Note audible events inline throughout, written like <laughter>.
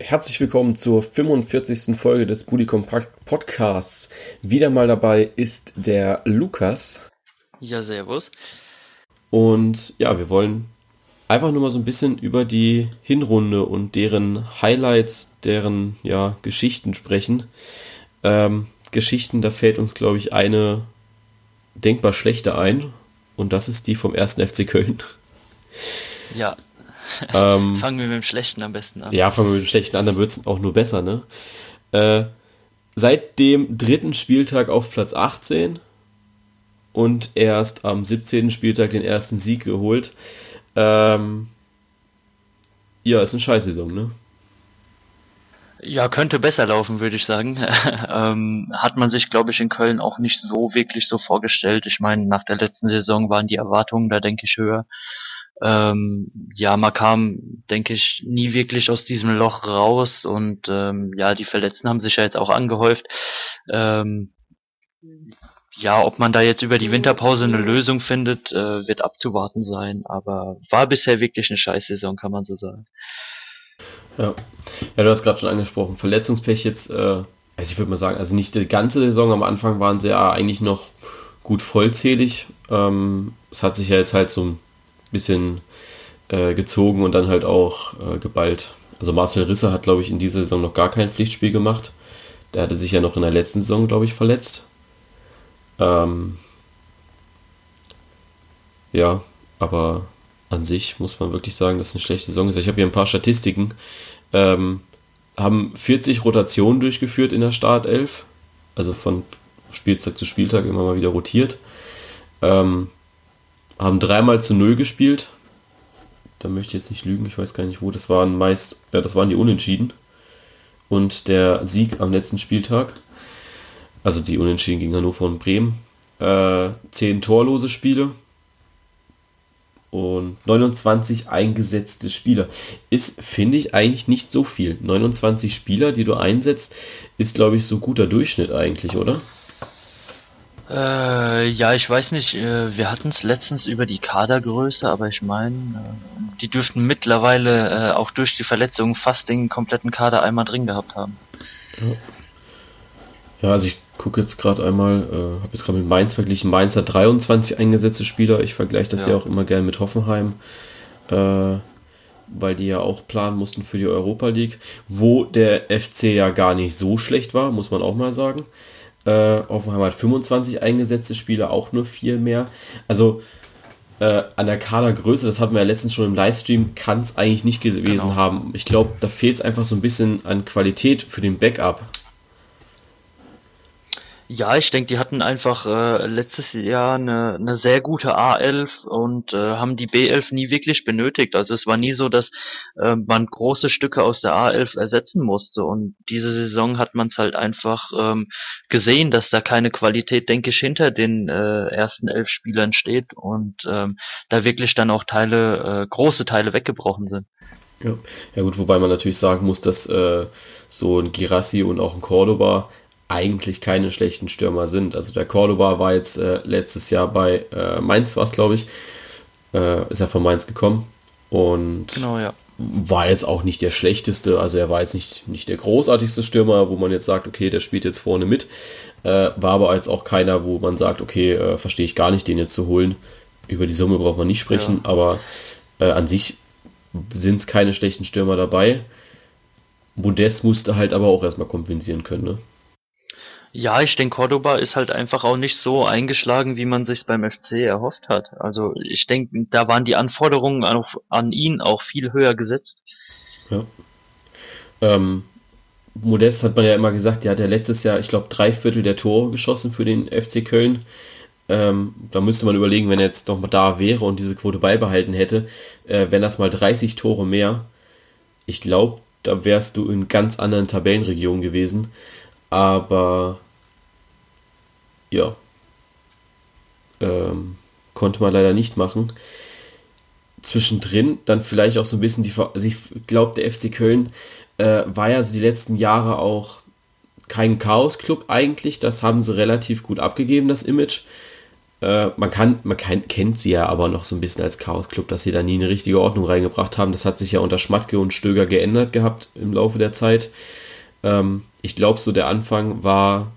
Herzlich willkommen zur 45. Folge des Budikom Podcasts. Wieder mal dabei ist der Lukas. Ja, servus. Und ja, wir wollen einfach nur mal so ein bisschen über die Hinrunde und deren Highlights, deren ja, Geschichten sprechen. Ähm, Geschichten, da fällt uns, glaube ich, eine denkbar schlechte ein. Und das ist die vom ersten FC Köln. Ja. Ähm, <laughs> fangen wir mit dem Schlechten am besten an. Ja, fangen wir mit dem Schlechten an, dann wird es auch nur besser, ne? Äh, seit dem dritten Spieltag auf Platz 18 und erst am 17. Spieltag den ersten Sieg geholt. Ähm, ja, ist eine Scheißsaison, ne? Ja, könnte besser laufen, würde ich sagen. <laughs> ähm, hat man sich, glaube ich, in Köln auch nicht so wirklich so vorgestellt. Ich meine, nach der letzten Saison waren die Erwartungen da, denke ich, höher. Ähm, ja, man kam, denke ich, nie wirklich aus diesem Loch raus und ähm, ja, die Verletzten haben sich ja jetzt auch angehäuft. Ähm, ja, ob man da jetzt über die Winterpause eine Lösung findet, äh, wird abzuwarten sein, aber war bisher wirklich eine Scheißsaison, kann man so sagen. Ja, ja du hast gerade schon angesprochen, Verletzungspech jetzt, äh, also ich würde mal sagen, also nicht die ganze Saison, am Anfang waren sie ja eigentlich noch gut vollzählig. Ähm, es hat sich ja jetzt halt so ein bisschen äh, gezogen und dann halt auch äh, geballt. Also Marcel Risse hat, glaube ich, in dieser Saison noch gar kein Pflichtspiel gemacht. Der hatte sich ja noch in der letzten Saison, glaube ich, verletzt. Ähm, ja, aber an sich muss man wirklich sagen, dass es eine schlechte Saison ist. Ich habe hier ein paar Statistiken. Ähm, haben 40 Rotationen durchgeführt in der Startelf, also von Spieltag zu Spieltag immer mal wieder rotiert. Ähm, haben dreimal zu null gespielt. Da möchte ich jetzt nicht lügen, ich weiß gar nicht wo. Das waren meist, ja, das waren die Unentschieden. Und der Sieg am letzten Spieltag also die Unentschieden gegen Hannover und Bremen. Äh, 10 torlose Spiele und 29 eingesetzte Spieler. Ist, finde ich, eigentlich nicht so viel. 29 Spieler, die du einsetzt, ist, glaube ich, so guter Durchschnitt eigentlich, oder? Äh, ja, ich weiß nicht, äh, wir hatten es letztens über die Kadergröße, aber ich meine, äh, die dürften mittlerweile äh, auch durch die Verletzungen fast den kompletten Kader einmal drin gehabt haben. Ja, ja also ich gucke jetzt gerade einmal, äh, habe jetzt gerade mit Mainz verglichen. Mainz hat 23 eingesetzte Spieler. Ich vergleiche das ja. ja auch immer gerne mit Hoffenheim, weil die ja auch planen mussten für die Europa League, wo der FC ja gar nicht so schlecht war, muss man auch mal sagen. Äh, Hoffenheim hat 25 eingesetzte Spieler, auch nur vier mehr. Also äh, an der Kadergröße, das hatten wir ja letztens schon im Livestream, kann es eigentlich nicht gewesen genau. haben. Ich glaube, da fehlt es einfach so ein bisschen an Qualität für den Backup. Ja, ich denke, die hatten einfach äh, letztes Jahr eine, eine sehr gute A11 und äh, haben die B11 nie wirklich benötigt. Also es war nie so, dass äh, man große Stücke aus der A11 ersetzen musste. Und diese Saison hat man es halt einfach ähm, gesehen, dass da keine Qualität, denke ich, hinter den äh, ersten elf Spielern steht und ähm, da wirklich dann auch Teile, äh, große Teile weggebrochen sind. Ja. ja gut, wobei man natürlich sagen muss, dass äh, so ein Girassi und auch ein Cordoba eigentlich keine schlechten Stürmer sind. Also der Cordoba war jetzt äh, letztes Jahr bei äh, Mainz, war es glaube ich, äh, ist er von Mainz gekommen und genau, ja. war jetzt auch nicht der schlechteste, also er war jetzt nicht, nicht der großartigste Stürmer, wo man jetzt sagt, okay, der spielt jetzt vorne mit, äh, war aber jetzt auch keiner, wo man sagt, okay, äh, verstehe ich gar nicht, den jetzt zu holen. Über die Summe braucht man nicht sprechen, ja. aber äh, an sich sind es keine schlechten Stürmer dabei. Modest musste halt aber auch erstmal kompensieren können, ne? Ja, ich denke, Cordoba ist halt einfach auch nicht so eingeschlagen, wie man sich beim FC erhofft hat. Also ich denke, da waren die Anforderungen auch an ihn auch viel höher gesetzt. Ja. Ähm, Modest hat man ja immer gesagt, der hat ja letztes Jahr, ich glaube, drei Viertel der Tore geschossen für den FC Köln. Ähm, da müsste man überlegen, wenn er jetzt noch mal da wäre und diese Quote beibehalten hätte, äh, wenn das mal 30 Tore mehr, ich glaube, da wärst du in ganz anderen Tabellenregionen gewesen. Aber ja, ähm, konnte man leider nicht machen. Zwischendrin dann vielleicht auch so ein bisschen die, also ich glaube, der FC Köln äh, war ja so die letzten Jahre auch kein Chaos-Club eigentlich. Das haben sie relativ gut abgegeben, das Image. Äh, man kann, man kann, kennt sie ja aber noch so ein bisschen als Chaos-Club, dass sie da nie eine richtige Ordnung reingebracht haben. Das hat sich ja unter Schmatke und Stöger geändert gehabt im Laufe der Zeit. Ähm, ich glaube, so der Anfang war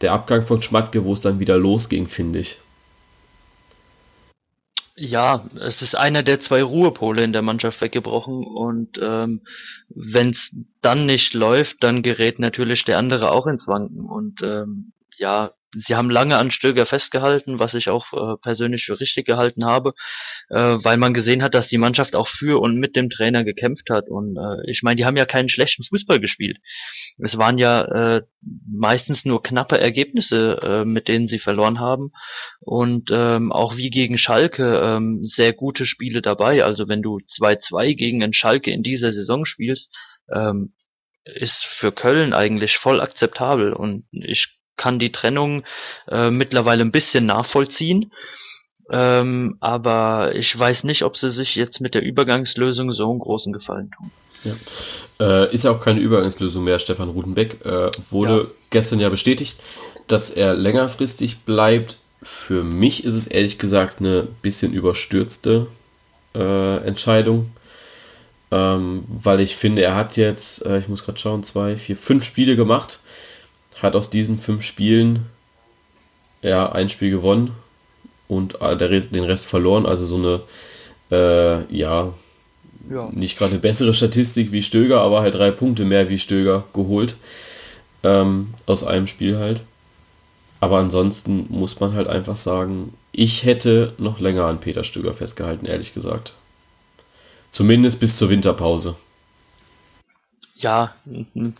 der Abgang von Schmatke, wo es dann wieder losging, finde ich. Ja, es ist einer der zwei Ruhepole in der Mannschaft weggebrochen und ähm, wenn es dann nicht läuft, dann gerät natürlich der andere auch ins Wanken und ähm, ja, sie haben lange an Stöger festgehalten, was ich auch äh, persönlich für richtig gehalten habe, äh, weil man gesehen hat, dass die Mannschaft auch für und mit dem Trainer gekämpft hat. Und äh, ich meine, die haben ja keinen schlechten Fußball gespielt. Es waren ja äh, meistens nur knappe Ergebnisse, äh, mit denen sie verloren haben. Und ähm, auch wie gegen Schalke ähm, sehr gute Spiele dabei. Also wenn du 2-2 gegen einen Schalke in dieser Saison spielst, ähm, ist für Köln eigentlich voll akzeptabel. Und ich kann die Trennung äh, mittlerweile ein bisschen nachvollziehen. Ähm, aber ich weiß nicht, ob sie sich jetzt mit der Übergangslösung so einen großen Gefallen tun. Ja. Äh, ist ja auch keine Übergangslösung mehr. Stefan Rudenbeck äh, wurde ja. gestern ja bestätigt, dass er längerfristig bleibt. Für mich ist es ehrlich gesagt eine bisschen überstürzte äh, Entscheidung. Ähm, weil ich finde, er hat jetzt, äh, ich muss gerade schauen, zwei, vier, fünf Spiele gemacht hat aus diesen fünf Spielen ja ein Spiel gewonnen und den Rest verloren. Also so eine, äh, ja, ja, nicht gerade eine bessere Statistik wie Stöger, aber halt drei Punkte mehr wie Stöger geholt. Ähm, aus einem Spiel halt. Aber ansonsten muss man halt einfach sagen, ich hätte noch länger an Peter Stöger festgehalten, ehrlich gesagt. Zumindest bis zur Winterpause ja,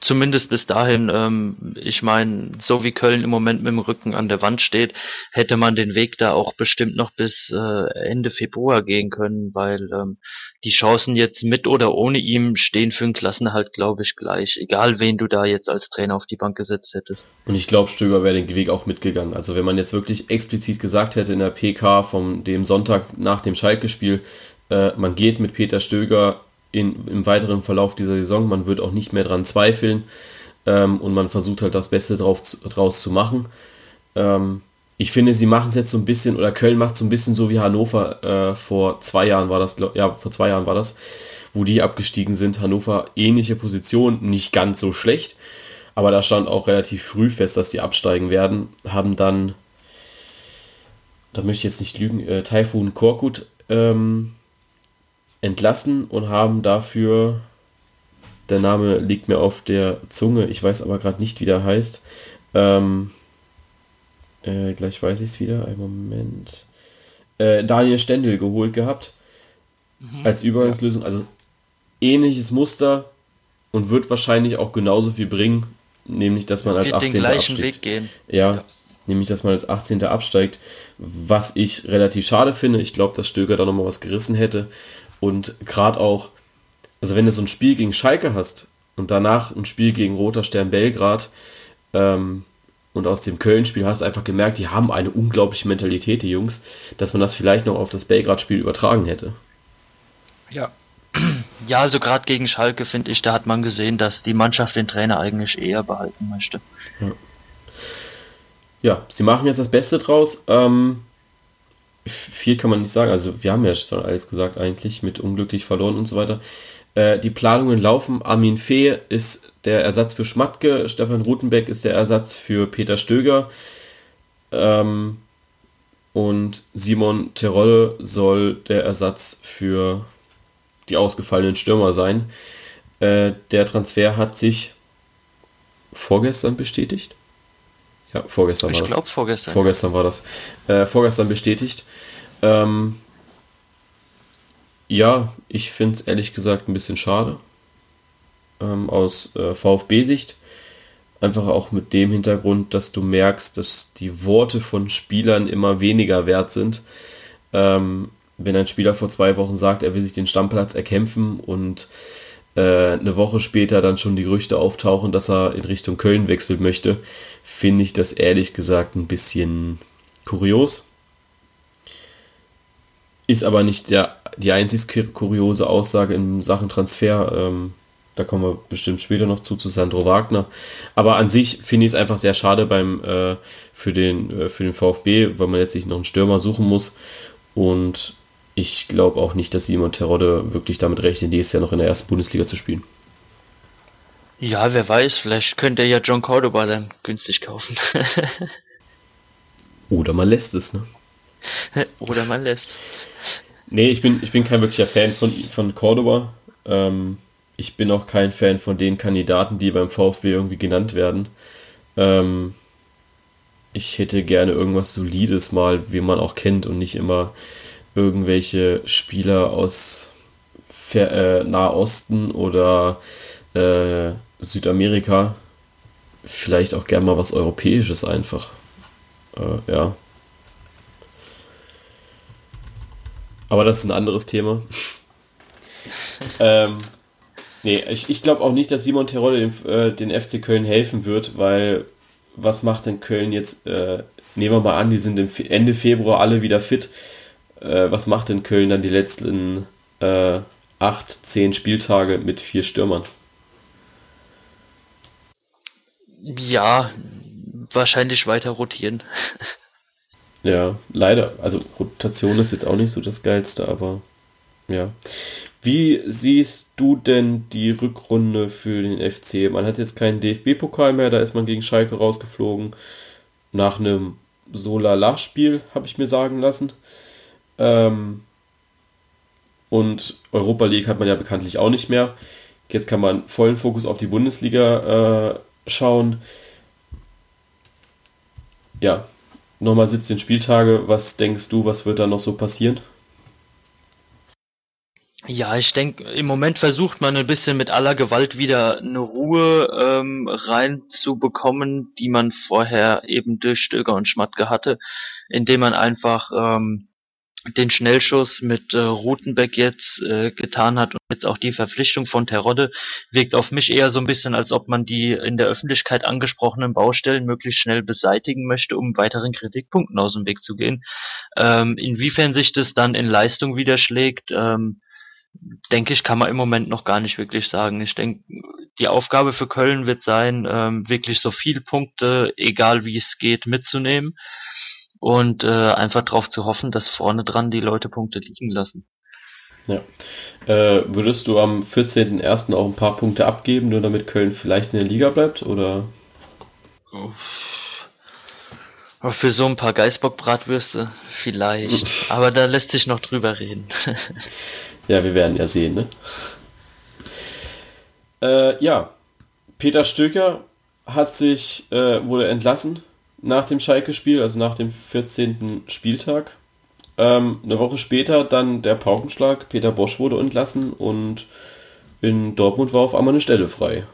zumindest bis dahin, ähm, ich meine, so wie Köln im Moment mit dem Rücken an der Wand steht, hätte man den Weg da auch bestimmt noch bis äh, Ende Februar gehen können, weil ähm, die Chancen jetzt mit oder ohne ihm stehen für den Klassenerhalt, glaube ich, gleich. Egal, wen du da jetzt als Trainer auf die Bank gesetzt hättest. Und ich glaube, Stöger wäre den Weg auch mitgegangen. Also wenn man jetzt wirklich explizit gesagt hätte in der PK vom dem Sonntag nach dem Schalke-Spiel, äh, man geht mit Peter Stöger in, im weiteren Verlauf dieser Saison. Man wird auch nicht mehr dran zweifeln ähm, und man versucht halt das Beste drauf draus zu machen. Ähm, ich finde, sie machen es jetzt so ein bisschen, oder Köln macht so ein bisschen so wie Hannover äh, vor zwei Jahren war das, glaub, ja, vor zwei Jahren war das, wo die abgestiegen sind. Hannover ähnliche Position, nicht ganz so schlecht, aber da stand auch relativ früh fest, dass die absteigen werden. Haben dann, da möchte ich jetzt nicht lügen, äh, Taifun Korkut ähm, entlassen und haben dafür, der Name liegt mir auf der Zunge, ich weiß aber gerade nicht, wie der heißt. Ähm, äh, gleich weiß ich es wieder, einen Moment. Äh, Daniel Stendel geholt gehabt mhm. als Übergangslösung. Also ähnliches Muster und wird wahrscheinlich auch genauso viel bringen, nämlich dass man als 18. Den gleichen absteigt. Ja, ja, nämlich dass man als 18. absteigt, was ich relativ schade finde. Ich glaube, dass Stöger da nochmal was gerissen hätte. Und gerade auch, also wenn du so ein Spiel gegen Schalke hast und danach ein Spiel gegen Roter Stern Belgrad ähm, und aus dem Köln-Spiel hast du einfach gemerkt, die haben eine unglaubliche Mentalität, die Jungs, dass man das vielleicht noch auf das Belgrad-Spiel übertragen hätte. Ja. <clears throat> Ja, also gerade gegen Schalke finde ich, da hat man gesehen, dass die Mannschaft den Trainer eigentlich eher behalten möchte. Ja, ja sie machen jetzt das Beste draus. Ähm, viel kann man nicht sagen. Also wir haben ja schon alles gesagt eigentlich mit unglücklich verloren und so weiter. Äh, die Planungen laufen. Armin Fee ist der Ersatz für Schmatke. Stefan Rutenbeck ist der Ersatz für Peter Stöger. Ähm, und Simon Terolle soll der Ersatz für die ausgefallenen Stürmer sein. Äh, der Transfer hat sich vorgestern bestätigt. Ja, vorgestern ich war das. Ich glaube vorgestern. Vorgestern war das. Äh, vorgestern bestätigt. Ähm, ja, ich finde es ehrlich gesagt ein bisschen schade. Ähm, aus äh, VfB-Sicht. Einfach auch mit dem Hintergrund, dass du merkst, dass die Worte von Spielern immer weniger wert sind. Ähm, wenn ein Spieler vor zwei Wochen sagt, er will sich den Stammplatz erkämpfen und eine Woche später dann schon die Gerüchte auftauchen, dass er in Richtung Köln wechseln möchte, finde ich das ehrlich gesagt ein bisschen kurios. Ist aber nicht der, die einzig kuriose Aussage in Sachen Transfer. Ähm, Da kommen wir bestimmt später noch zu, zu Sandro Wagner. Aber an sich finde ich es einfach sehr schade beim, äh, für, den, äh, für den VfB, weil man jetzt sich noch einen Stürmer suchen muss. Und ich glaube auch nicht, dass Simon Terodde wirklich damit rechnet, nächstes Jahr noch in der ersten Bundesliga zu spielen. Ja, wer weiß, vielleicht könnte er ja John Cordoba dann günstig kaufen. <laughs> Oder man lässt es, ne? <laughs> Oder man lässt. Nee, ich bin, ich bin kein wirklicher Fan von, von Cordoba. Ähm, ich bin auch kein Fan von den Kandidaten, die beim VfB irgendwie genannt werden. Ähm, ich hätte gerne irgendwas Solides mal, wie man auch kennt und nicht immer irgendwelche Spieler aus äh, Nahosten oder äh, Südamerika. Vielleicht auch gerne mal was Europäisches einfach. Äh, ja. Aber das ist ein anderes Thema. <laughs> ähm, nee, ich, ich glaube auch nicht, dass Simon Terodde den, äh, den FC Köln helfen wird, weil was macht denn Köln jetzt? Äh, nehmen wir mal an, die sind im Ende Februar alle wieder fit. Äh, was macht denn Köln dann die letzten äh, acht, zehn Spieltage mit vier Stürmern? Ja, wahrscheinlich weiter rotieren. <laughs> Ja, leider. Also Rotation ist jetzt auch nicht so das Geilste, aber ja. Wie siehst du denn die Rückrunde für den FC? Man hat jetzt keinen DFB-Pokal mehr, da ist man gegen Schalke rausgeflogen. Nach einem Solala-Spiel, habe ich mir sagen lassen. Ähm, und Europa League hat man ja bekanntlich auch nicht mehr. Jetzt kann man vollen Fokus auf die Bundesliga äh, schauen. Ja, nochmal 17 Spieltage. Was denkst du, was wird da noch so passieren? Ja, ich denke, im Moment versucht man ein bisschen mit aller Gewalt wieder eine Ruhe ähm, reinzubekommen, die man vorher eben durch Stöger und Schmatke hatte, indem man einfach ähm, den Schnellschuss mit äh, Rutenbeck jetzt äh, getan hat und jetzt auch die Verpflichtung von Terodde wirkt auf mich eher so ein bisschen, als ob man die in der Öffentlichkeit angesprochenen Baustellen möglichst schnell beseitigen möchte, um weiteren Kritikpunkten aus dem Weg zu gehen. Ähm, inwiefern sich das dann in Leistung widerschlägt, ähm, denke ich, kann man im Moment noch gar nicht wirklich sagen. Ich denke, die Aufgabe für Köln wird sein, ähm, wirklich so viele Punkte, egal wie es geht, mitzunehmen und äh, einfach darauf zu hoffen, dass vorne dran die Leute Punkte liegen lassen. Ja. Äh, würdest du am 14.01. auch ein paar Punkte abgeben, nur damit Köln vielleicht in der Liga bleibt? Oder? Für so ein paar Geißbock-Bratwürste vielleicht. <laughs> Aber da lässt sich noch drüber reden. <laughs> ja, wir werden ja sehen, ne? Äh, ja, Peter Stöcker hat sich, äh, wurde entlassen nach dem Schalke-Spiel, also nach dem 14. Spieltag. Ähm, eine Woche später dann der Paukenschlag, Peter Bosch wurde entlassen und in Dortmund war auf einmal eine Stelle frei.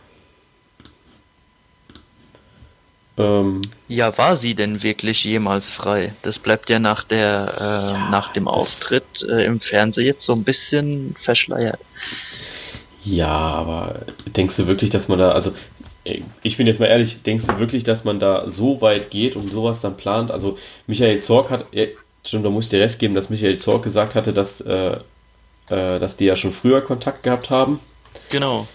Ähm, ja, war sie denn wirklich jemals frei? Das bleibt ja nach der äh, ja, nach dem Auftritt äh, im Fernsehen jetzt so ein bisschen verschleiert. Ja, aber denkst du wirklich, dass man da, also ich bin jetzt mal ehrlich, denkst du wirklich, dass man da so weit geht und sowas dann plant? Also Michael Zorg hat, stimmt, da muss ich dir recht geben, dass Michael Zorg gesagt hatte, dass, äh, äh, dass die ja schon früher Kontakt gehabt haben. Genau.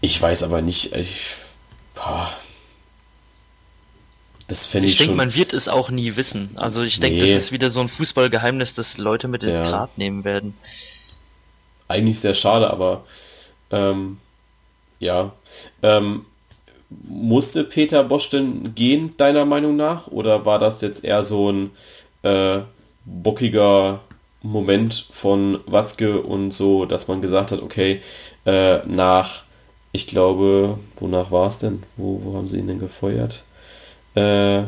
Ich weiß aber nicht, ich, boah, das fände ich, ich denke, man wird es auch nie wissen. Also ich denke, nee. das ist wieder so ein Fußballgeheimnis, das Leute mit ins ja. Grab nehmen werden. Eigentlich sehr schade, aber ähm, ja. Ähm, musste Peter Bosch denn gehen, deiner Meinung nach? Oder war das jetzt eher so ein äh, bockiger Moment von Watzke und so, dass man gesagt hat, okay, äh, nach, ich glaube, wonach war es denn? Wo, wo haben sie ihn denn gefeuert? Äh,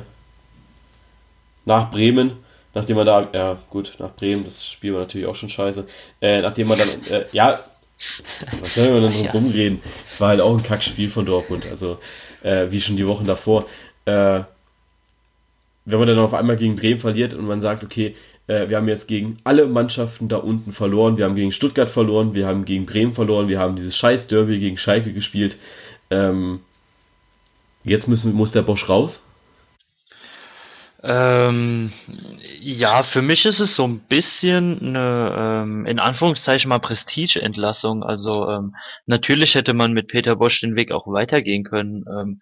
nach Bremen, nachdem man da, ja gut, nach Bremen, das Spiel war natürlich auch schon scheiße, äh, nachdem man dann, äh, ja, <laughs> was soll man denn ja. rumreden? Es war halt auch ein Kackspiel von Dortmund, also äh, wie schon die Wochen davor. Äh, wenn man dann auf einmal gegen Bremen verliert und man sagt, okay, äh, wir haben jetzt gegen alle Mannschaften da unten verloren, wir haben gegen Stuttgart verloren, wir haben gegen Bremen verloren, wir haben dieses scheiß Derby gegen Schalke gespielt. Ähm, jetzt müssen, muss der Bosch raus? Ähm, ja, für mich ist es so ein bisschen eine, ähm, in Anführungszeichen mal Prestige-Entlassung. Also ähm, natürlich hätte man mit Peter Bosch den Weg auch weitergehen können. Ähm,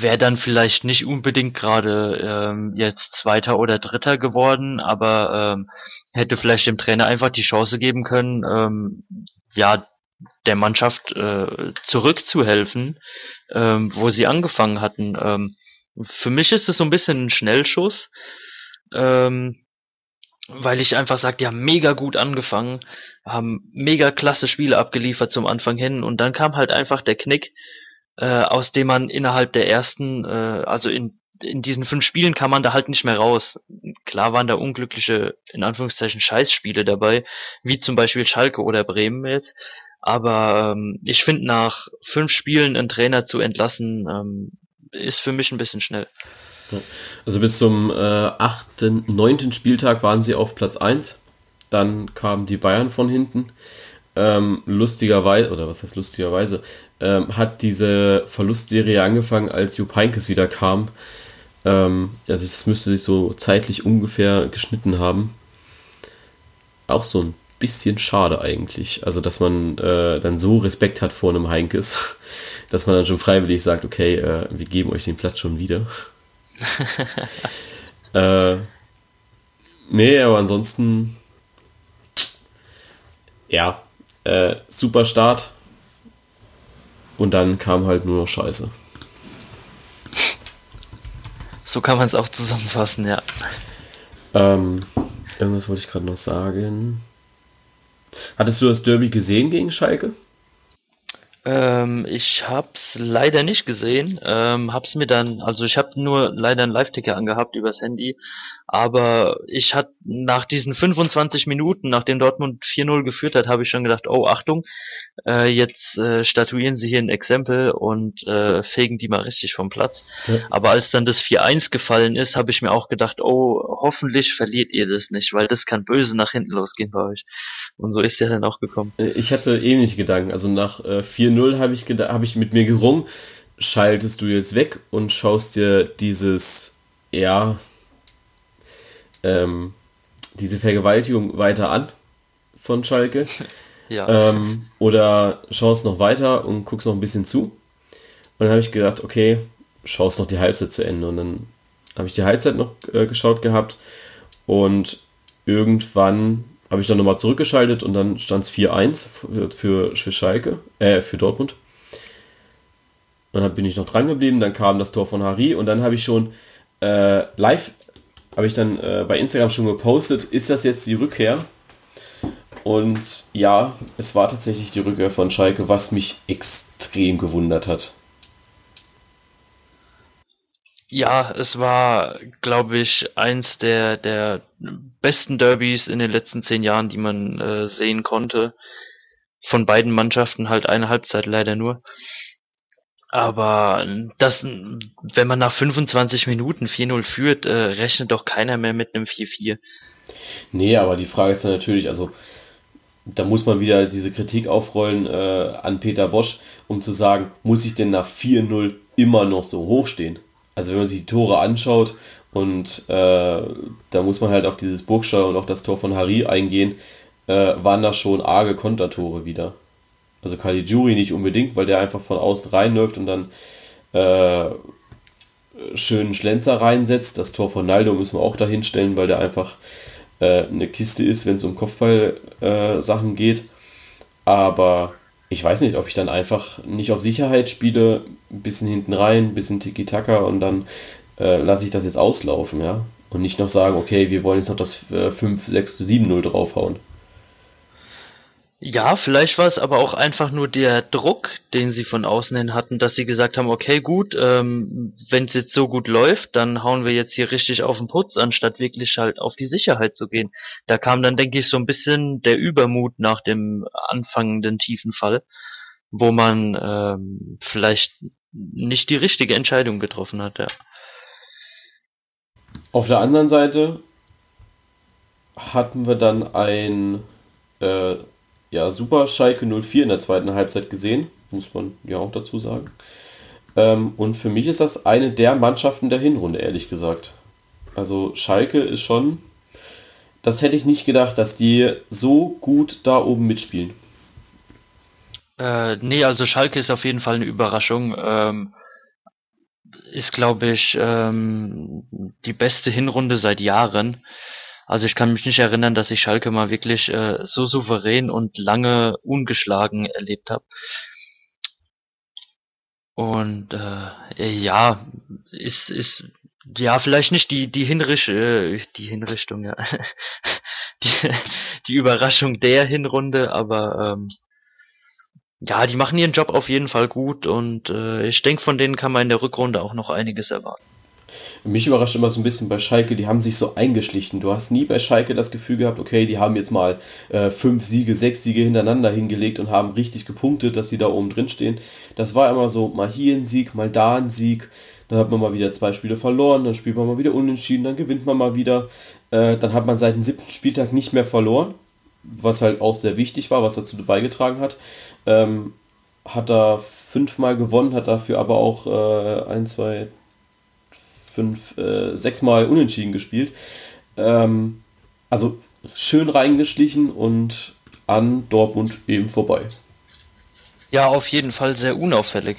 Wäre dann vielleicht nicht unbedingt gerade ähm, jetzt Zweiter oder Dritter geworden, aber ähm, hätte vielleicht dem Trainer einfach die Chance geben können, ähm, ja, der Mannschaft äh, zurückzuhelfen, ähm, wo sie angefangen hatten. Ähm, für mich ist es so ein bisschen ein Schnellschuss, ähm, weil ich einfach sage, die haben mega gut angefangen, haben mega klasse Spiele abgeliefert zum Anfang hin und dann kam halt einfach der Knick, äh, aus dem man innerhalb der ersten, äh, also in, in diesen fünf Spielen kam man da halt nicht mehr raus. Klar waren da unglückliche, in Anführungszeichen, Scheißspiele dabei, wie zum Beispiel Schalke oder Bremen jetzt, aber ähm, ich finde, nach fünf Spielen einen Trainer zu entlassen, ähm, ist für mich ein bisschen schnell. Also bis zum äh, 8., 9. Spieltag waren sie auf Platz 1. Dann kamen die Bayern von hinten. Ähm, lustigerweise, oder was heißt lustigerweise, ähm, hat diese Verlustserie angefangen, als Jupp Heynckes wieder kam. Ähm, also es müsste sich so zeitlich ungefähr geschnitten haben. Auch so ein bisschen schade eigentlich. Also, dass man äh, dann so Respekt hat vor einem Heinkes, <laughs> dass man dann schon freiwillig sagt, okay, äh, wir geben euch den Platz schon wieder. <laughs> äh, nee, aber ansonsten, ja, äh, super Start. Und dann kam halt nur noch Scheiße. So kann man es auch zusammenfassen, ja. Ähm, irgendwas wollte ich gerade noch sagen. Hattest du das Derby gesehen gegen Schalke? Ähm, ich hab's leider nicht gesehen. Ähm, hab's mir dann, also ich habe nur leider einen Live-Ticker angehabt übers Handy. Aber ich hatte nach diesen 25 Minuten, nachdem Dortmund 4-0 geführt hat, habe ich schon gedacht, oh Achtung, äh, jetzt äh, statuieren sie hier ein Exempel und äh, fegen die mal richtig vom Platz. Ja. Aber als dann das 4-1 gefallen ist, habe ich mir auch gedacht, oh, hoffentlich verliert ihr das nicht, weil das kann böse nach hinten losgehen bei euch. Und so ist der dann auch gekommen. Äh, ich hatte ähnliche Gedanken. Also nach äh, 4-0 habe ich, hab ich mit mir gerungen, schaltest du jetzt weg und schaust dir dieses, ja, ähm, diese Vergewaltigung weiter an von Schalke. <laughs> Ja. Ähm, oder schaust noch weiter und guckst noch ein bisschen zu. Und dann habe ich gedacht, okay, schaust noch die Halbzeit zu Ende. Und dann habe ich die Halbzeit noch äh, geschaut gehabt. Und irgendwann habe ich dann nochmal zurückgeschaltet und dann stand es 4-1 für, für, Schalke, äh, für Dortmund. Und dann bin ich noch dran geblieben, dann kam das Tor von Harry und dann habe ich schon äh, live, habe ich dann äh, bei Instagram schon gepostet, ist das jetzt die Rückkehr? Und ja, es war tatsächlich die Rückkehr von Schalke, was mich extrem gewundert hat. Ja, es war, glaube ich, eins der, der besten Derbys in den letzten zehn Jahren, die man äh, sehen konnte. Von beiden Mannschaften halt eine Halbzeit leider nur. Aber das, wenn man nach 25 Minuten 4-0 führt, äh, rechnet doch keiner mehr mit einem 4-4. Nee, aber die Frage ist dann natürlich, also da muss man wieder diese Kritik aufrollen äh, an Peter Bosch, um zu sagen, muss ich denn nach 4-0 immer noch so hoch stehen? also wenn man sich die Tore anschaut und äh, da muss man halt auf dieses Burgstall und auch das Tor von Harry eingehen, äh, waren da schon arge Kontertore wieder. Also Caligiuri nicht unbedingt, weil der einfach von außen reinläuft und dann äh, schönen Schlenzer reinsetzt. Das Tor von Naldo müssen wir auch dahin stellen, weil der einfach äh, eine Kiste ist, wenn es um Kopfball-Sachen äh, geht. Aber ich weiß nicht, ob ich dann einfach nicht auf Sicherheit spiele, ein bisschen hinten rein, ein bisschen Tiki-Taka und dann äh, lasse ich das jetzt auslaufen, ja. Und nicht noch sagen, okay, wir wollen jetzt noch das äh, 5, 6 7-0 draufhauen. Ja, vielleicht war es aber auch einfach nur der Druck, den sie von außen hin hatten, dass sie gesagt haben, okay, gut, ähm, wenn es jetzt so gut läuft, dann hauen wir jetzt hier richtig auf den Putz, anstatt wirklich halt auf die Sicherheit zu gehen. Da kam dann, denke ich, so ein bisschen der Übermut nach dem anfangenden tiefen Fall, wo man ähm, vielleicht nicht die richtige Entscheidung getroffen hat, ja. Auf der anderen Seite hatten wir dann ein äh, ja, super Schalke 04 in der zweiten Halbzeit gesehen, muss man ja auch dazu sagen. Ähm, und für mich ist das eine der Mannschaften der Hinrunde, ehrlich gesagt. Also Schalke ist schon, das hätte ich nicht gedacht, dass die so gut da oben mitspielen. Äh, nee, also Schalke ist auf jeden Fall eine Überraschung. Ähm, ist, glaube ich, ähm, die beste Hinrunde seit Jahren. Also ich kann mich nicht erinnern, dass ich Schalke mal wirklich äh, so souverän und lange ungeschlagen erlebt habe. Und äh, ja, ist, ist ja vielleicht nicht die die Hinrisch äh, die Hinrichtung, ja. <laughs> die, die Überraschung der Hinrunde, aber ähm, ja, die machen ihren Job auf jeden Fall gut und äh, ich denke, von denen kann man in der Rückrunde auch noch einiges erwarten. Mich überrascht immer so ein bisschen bei Schalke, die haben sich so eingeschlichen. Du hast nie bei Schalke das Gefühl gehabt, okay, die haben jetzt mal äh, fünf Siege, sechs Siege hintereinander hingelegt und haben richtig gepunktet, dass sie da oben drin stehen. Das war immer so, mal hier ein Sieg, mal da ein Sieg. Dann hat man mal wieder zwei Spiele verloren, dann spielt man mal wieder unentschieden, dann gewinnt man mal wieder. Äh, dann hat man seit dem siebten Spieltag nicht mehr verloren, was halt auch sehr wichtig war, was dazu beigetragen hat. Ähm, hat er fünfmal gewonnen, hat dafür aber auch äh, ein, zwei, fünf, äh, sechsmal unentschieden gespielt. Ähm, also schön reingeschlichen und an Dortmund eben vorbei. Ja, auf jeden Fall sehr unauffällig.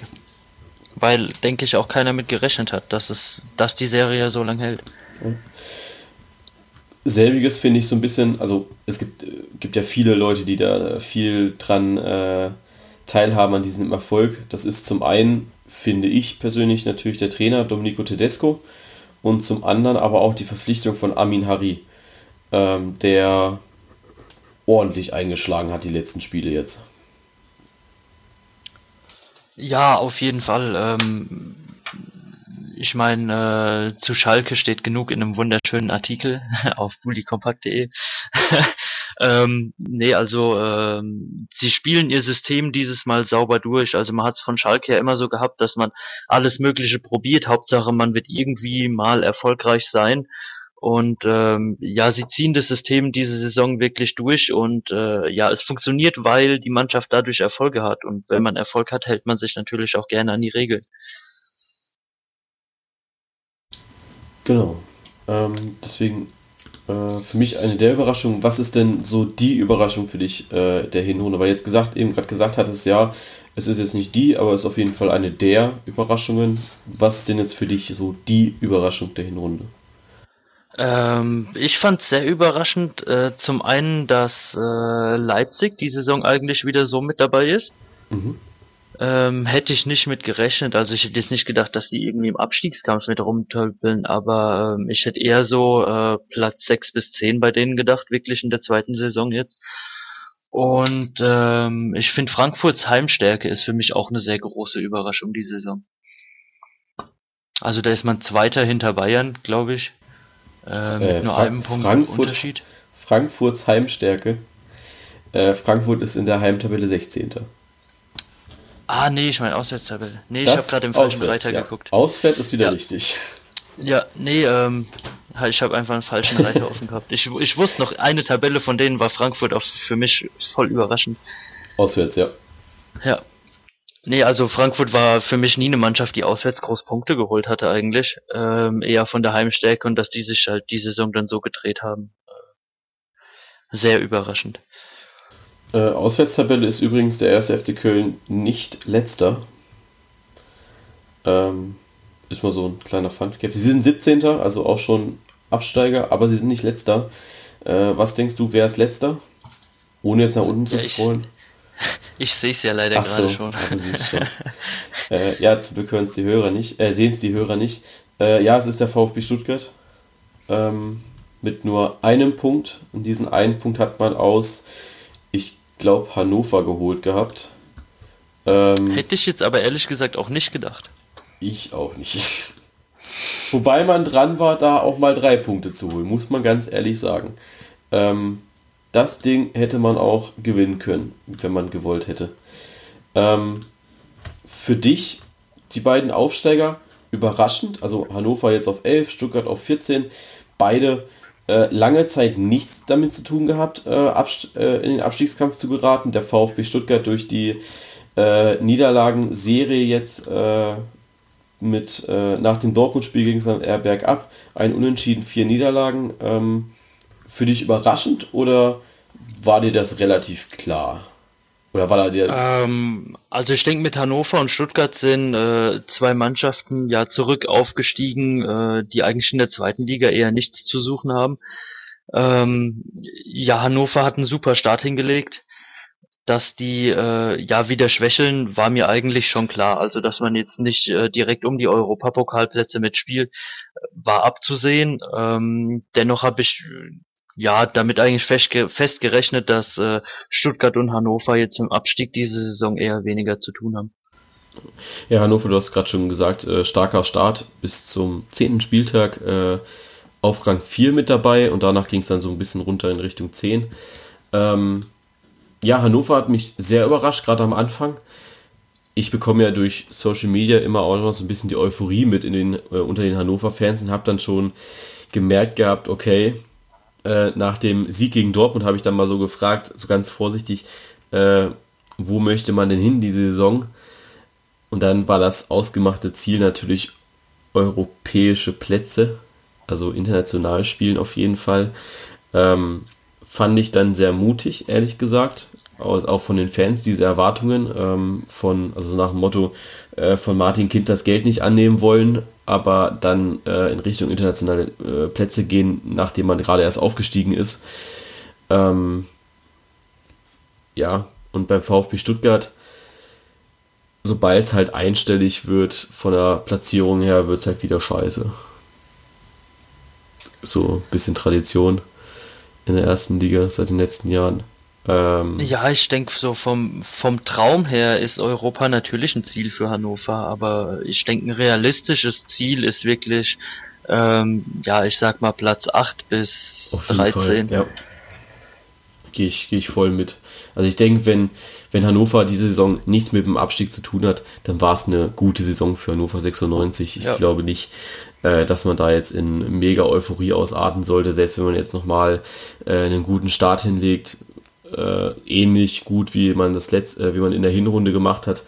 Weil, denke ich, auch keiner mit gerechnet hat, dass es, dass die Serie so lange hält. Selbiges finde ich so ein bisschen, also es gibt, gibt ja viele Leute, die da viel dran äh, teilhaben an diesem Erfolg. Das ist zum einen, finde ich persönlich, natürlich der Trainer Domenico Tedesco und zum anderen aber auch die Verpflichtung von Amin Hari, ähm, der ordentlich eingeschlagen hat die letzten Spiele jetzt. Ja, auf jeden Fall. Ähm, ich meine, äh, zu Schalke steht genug in einem wunderschönen Artikel <laughs> auf bullykompakt.de. ähm, nee, also ähm, sie spielen ihr System dieses Mal sauber durch. Also man hat es von Schalke ja immer so gehabt, dass man alles Mögliche probiert. Hauptsache, man wird irgendwie mal erfolgreich sein. Und ähm, ja, sie ziehen das System diese Saison wirklich durch und äh, ja, es funktioniert, weil die Mannschaft dadurch Erfolge hat. Und wenn man Erfolg hat, hält man sich natürlich auch gerne an die Regeln. Genau. Ähm, deswegen äh, für mich eine der Überraschungen. Was ist denn so die Überraschung für dich äh, der Hinrunde? Weil jetzt gesagt, eben gerade gesagt hattest, ja, es ist jetzt nicht die, aber es ist auf jeden Fall eine der Überraschungen. Was ist denn jetzt für dich so die Überraschung der Hinrunde? Ähm, ich fand sehr überraschend, äh, zum einen, dass äh, Leipzig die Saison eigentlich wieder so mit dabei ist. Mhm. Ähm, hätte ich nicht mit gerechnet. Also ich hätte jetzt nicht gedacht, dass die irgendwie im Abstiegskampf mit rumtölpeln, aber ähm, ich hätte eher so äh, Platz 6 bis 10 bei denen gedacht, wirklich in der zweiten Saison jetzt. Und ähm, ich finde Frankfurts Heimstärke ist für mich auch eine sehr große Überraschung die Saison. Also da ist man Zweiter hinter Bayern, glaube ich. Äh, mit äh, nur Fra einem Punkt Frankfurt, Unterschied. Frankfurts Heimstärke. Äh, Frankfurt ist in der Heimtabelle 16. Ah, nee, ich meine Auswärtstabelle. Nee, das ich habe gerade im falschen Auswärts, Reiter ja. geguckt. Auswärts ist wieder ja. richtig. Ja, nee, ähm, ich habe einfach einen falschen Reiter <laughs> offen gehabt. Ich, ich wusste noch, eine Tabelle von denen war Frankfurt auch für mich voll überraschend. Auswärts, ja. Ja. Nee, also Frankfurt war für mich nie eine Mannschaft, die auswärts groß Punkte geholt hatte eigentlich. Ähm, eher von der Heimstärke und dass die sich halt die Saison dann so gedreht haben. Sehr überraschend. Äh, Auswärtstabelle ist übrigens der erste FC Köln nicht letzter. Ähm, ist mal so ein kleiner Fun. Sie sind 17. also auch schon Absteiger, aber sie sind nicht letzter. Äh, was denkst du, wer ist letzter? Ohne jetzt nach unten zu ja, scrollen. Ich, ich sehe es ja leider Ach gerade so, schon. Ja, schon. <laughs> äh, ja, zum Glück hören es die Hörer nicht, äh, sehen es die Hörer nicht. Äh, ja, es ist der VfB Stuttgart. Ähm, mit nur einem Punkt. Und diesen einen Punkt hat man aus, glaube, Hannover geholt gehabt. Ähm, Hätte ich jetzt aber ehrlich gesagt auch nicht gedacht. Ich auch nicht. <laughs> Wobei man dran war, da auch mal drei Punkte zu holen, muss man ganz ehrlich sagen. Ähm, das Ding hätte man auch gewinnen können, wenn man gewollt hätte. Ähm, für dich, die beiden Aufsteiger, überraschend. Also Hannover jetzt auf 11, Stuttgart auf 14. Beide lange Zeit nichts damit zu tun gehabt, äh, äh, in den Abstiegskampf zu geraten. Der VfB Stuttgart durch die äh, Niederlagenserie jetzt äh, mit äh, nach dem Dortmund-Spiel ging es dann eher bergab. Ein Unentschieden, vier Niederlagen. Ähm, für dich überraschend oder war dir das relativ klar? Oder war da dir. Ähm, also ich denke, mit Hannover und Stuttgart sind äh, zwei Mannschaften ja zurück aufgestiegen, äh, die eigentlich in der zweiten Liga eher nichts zu suchen haben. Ähm, ja, Hannover hat einen super Start hingelegt. Dass die äh, ja wieder schwächeln, war mir eigentlich schon klar. Also dass man jetzt nicht äh, direkt um die Europapokalplätze mitspielt, war abzusehen. Ähm, dennoch habe ich ja, damit eigentlich fest, fest gerechnet, dass äh, Stuttgart und Hannover jetzt im Abstieg diese Saison eher weniger zu tun haben. Ja, Hannover, du hast gerade schon gesagt, äh, starker Start bis zum zehnten Spieltag äh, auf Rang 4 mit dabei und danach ging es dann so ein bisschen runter in Richtung 10. Ähm, ja, Hannover hat mich sehr überrascht, gerade am Anfang. Ich bekomme ja durch Social Media immer auch noch so ein bisschen die Euphorie mit in den, äh, unter den Hannover-Fans und habe dann schon gemerkt gehabt, okay, äh, nach dem Sieg gegen Dortmund habe ich dann mal so gefragt, so ganz vorsichtig, äh, wo möchte man denn hin diese Saison? Und dann war das ausgemachte Ziel natürlich europäische Plätze, also international spielen auf jeden Fall. Ähm, fand ich dann sehr mutig, ehrlich gesagt. Auch von den Fans, diese Erwartungen ähm, von, also nach dem Motto, äh, von Martin Kind das Geld nicht annehmen wollen, aber dann äh, in Richtung internationale äh, Plätze gehen, nachdem man gerade erst aufgestiegen ist. Ähm, ja, und beim VfB Stuttgart, sobald es halt einstellig wird von der Platzierung her, wird es halt wieder scheiße. So ein bisschen Tradition in der ersten Liga seit den letzten Jahren. Ähm, ja, ich denke so vom, vom Traum her ist Europa natürlich ein Ziel für Hannover, aber ich denke ein realistisches Ziel ist wirklich, ähm, ja, ich sag mal Platz 8 bis 13. Fall, ja. Gehe ich, geh ich voll mit. Also ich denke, wenn, wenn Hannover diese Saison nichts mit dem Abstieg zu tun hat, dann war es eine gute Saison für Hannover 96. Ich ja. glaube nicht, äh, dass man da jetzt in mega Euphorie ausarten sollte, selbst wenn man jetzt nochmal äh, einen guten Start hinlegt äh, ähnlich gut, wie man das letzte, äh, wie man in der Hinrunde gemacht hat.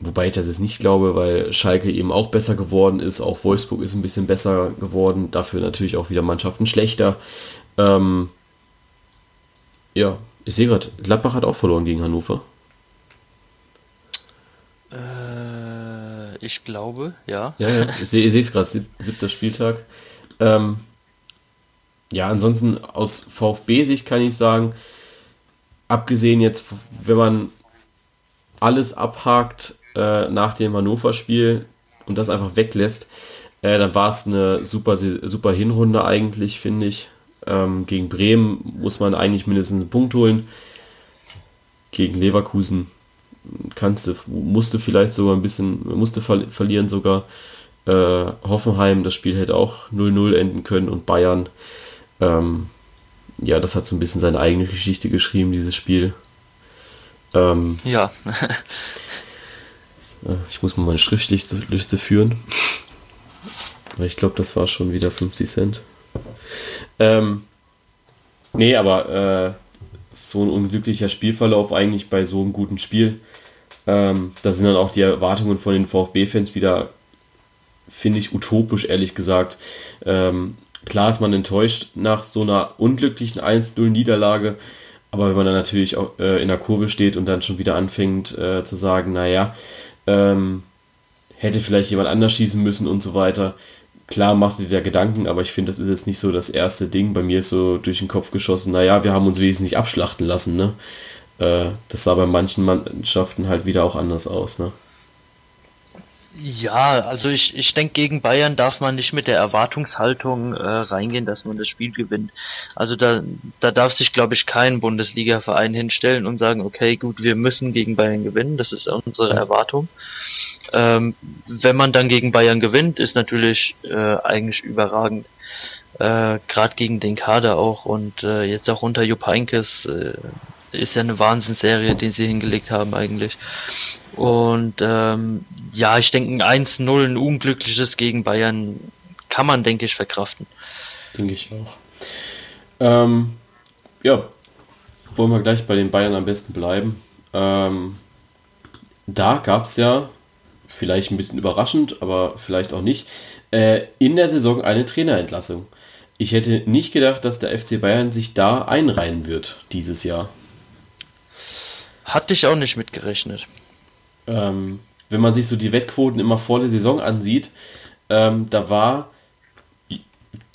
Wobei ich das jetzt nicht glaube, weil Schalke eben auch besser geworden ist. Auch Wolfsburg ist ein bisschen besser geworden. Dafür natürlich auch wieder Mannschaften schlechter. Ähm, ja, ich sehe gerade, Gladbach hat auch verloren gegen Hannover. Äh, ich glaube, ja. Ja, ja, ich sehe es gerade, sieb, siebter Spieltag. Ähm, ja, ansonsten aus VfB-Sicht kann ich sagen, abgesehen jetzt, wenn man alles abhakt äh, nach dem Hannover-Spiel und das einfach weglässt, äh, dann war es eine super, super Hinrunde eigentlich, finde ich. Ähm, gegen Bremen muss man eigentlich mindestens einen Punkt holen. Gegen Leverkusen kannst du, musste vielleicht sogar ein bisschen, musste ver verlieren sogar. Äh, Hoffenheim, das Spiel hätte auch 0-0 enden können und Bayern ähm, ja, das hat so ein bisschen seine eigene Geschichte geschrieben, dieses Spiel. Ähm, ja. <laughs> Äh, ich muss mal meine Schriftliste führen. Weil ich glaube, das war schon wieder 50 Cent. Ähm, nee, aber äh, so ein unglücklicher Spielverlauf eigentlich bei so einem guten Spiel. Ähm, da sind dann auch die Erwartungen von den VfB-Fans wieder, finde ich, utopisch, ehrlich gesagt. Ähm, Klar ist man enttäuscht nach so einer unglücklichen 1-0-Niederlage, aber wenn man dann natürlich auch äh, in der Kurve steht und dann schon wieder anfängt äh, zu sagen, naja, ähm, hätte vielleicht jemand anders schießen müssen und so weiter. Klar machst du dir da Gedanken, aber ich finde, das ist jetzt nicht so das erste Ding. Bei mir ist so durch den Kopf geschossen, naja, wir haben uns wesentlich abschlachten lassen, ne? Äh, das sah bei manchen Mannschaften halt wieder auch anders aus, ne? Ja, also ich, ich denke, gegen Bayern darf man nicht mit der Erwartungshaltung äh, reingehen, dass man das Spiel gewinnt. Also da, da darf sich, glaube ich, kein Bundesliga-Verein hinstellen und sagen, okay, gut, wir müssen gegen Bayern gewinnen, das ist unsere Erwartung. Ähm, wenn man dann gegen Bayern gewinnt, ist natürlich äh, eigentlich überragend. Äh, Gerade gegen den Kader auch und äh, jetzt auch unter Jupp Heynckes äh, ist ja eine Wahnsinnsserie, die sie hingelegt haben eigentlich. Und ähm, ja, ich denke, ein 1-0, ein unglückliches gegen Bayern kann man, denke ich, verkraften. Denke ich auch. Ähm, ja, wollen wir gleich bei den Bayern am besten bleiben. Ähm, da gab es ja vielleicht ein bisschen überraschend, aber vielleicht auch nicht, äh, in der Saison eine Trainerentlassung. Ich hätte nicht gedacht, dass der FC Bayern sich da einreihen wird dieses Jahr. Hatte ich auch nicht mitgerechnet. Ähm, wenn man sich so die Wettquoten immer vor der Saison ansieht, ähm, da war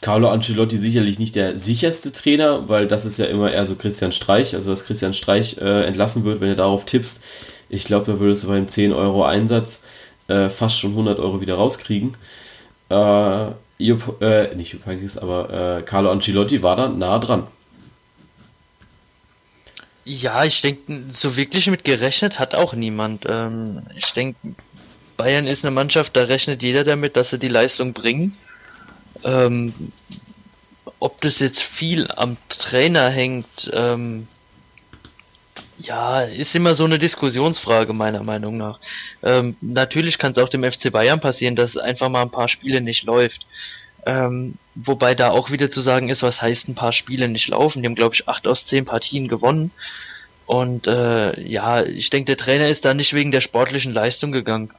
Carlo Ancelotti sicherlich nicht der sicherste Trainer, weil das ist ja immer eher so Christian Streich, also dass Christian Streich äh, entlassen wird, wenn du darauf tippst. Ich glaube, da würdest du beim 10 Euro Einsatz äh, fast schon 100 Euro wieder rauskriegen. Äh, Jupp, äh, nicht Jupp Heynckes, aber äh, Carlo Ancelotti war da nah dran. Ja, ich denke, so wirklich mit gerechnet hat auch niemand. Ähm, ich denke, Bayern ist eine Mannschaft, da rechnet jeder damit, dass sie die Leistung bringen. Ähm, ob das jetzt viel am Trainer hängt, ähm, ja, ist immer so eine Diskussionsfrage meiner Meinung nach. Ähm, natürlich kann es auch dem FC Bayern passieren, dass einfach mal ein paar Spiele nicht läuft. Ähm, wobei da auch wieder zu sagen ist, was heißt ein paar Spiele nicht laufen. Die haben, glaube ich, acht aus zehn Partien gewonnen. Und äh, ja, ich denke, der Trainer ist da nicht wegen der sportlichen Leistung gegangen.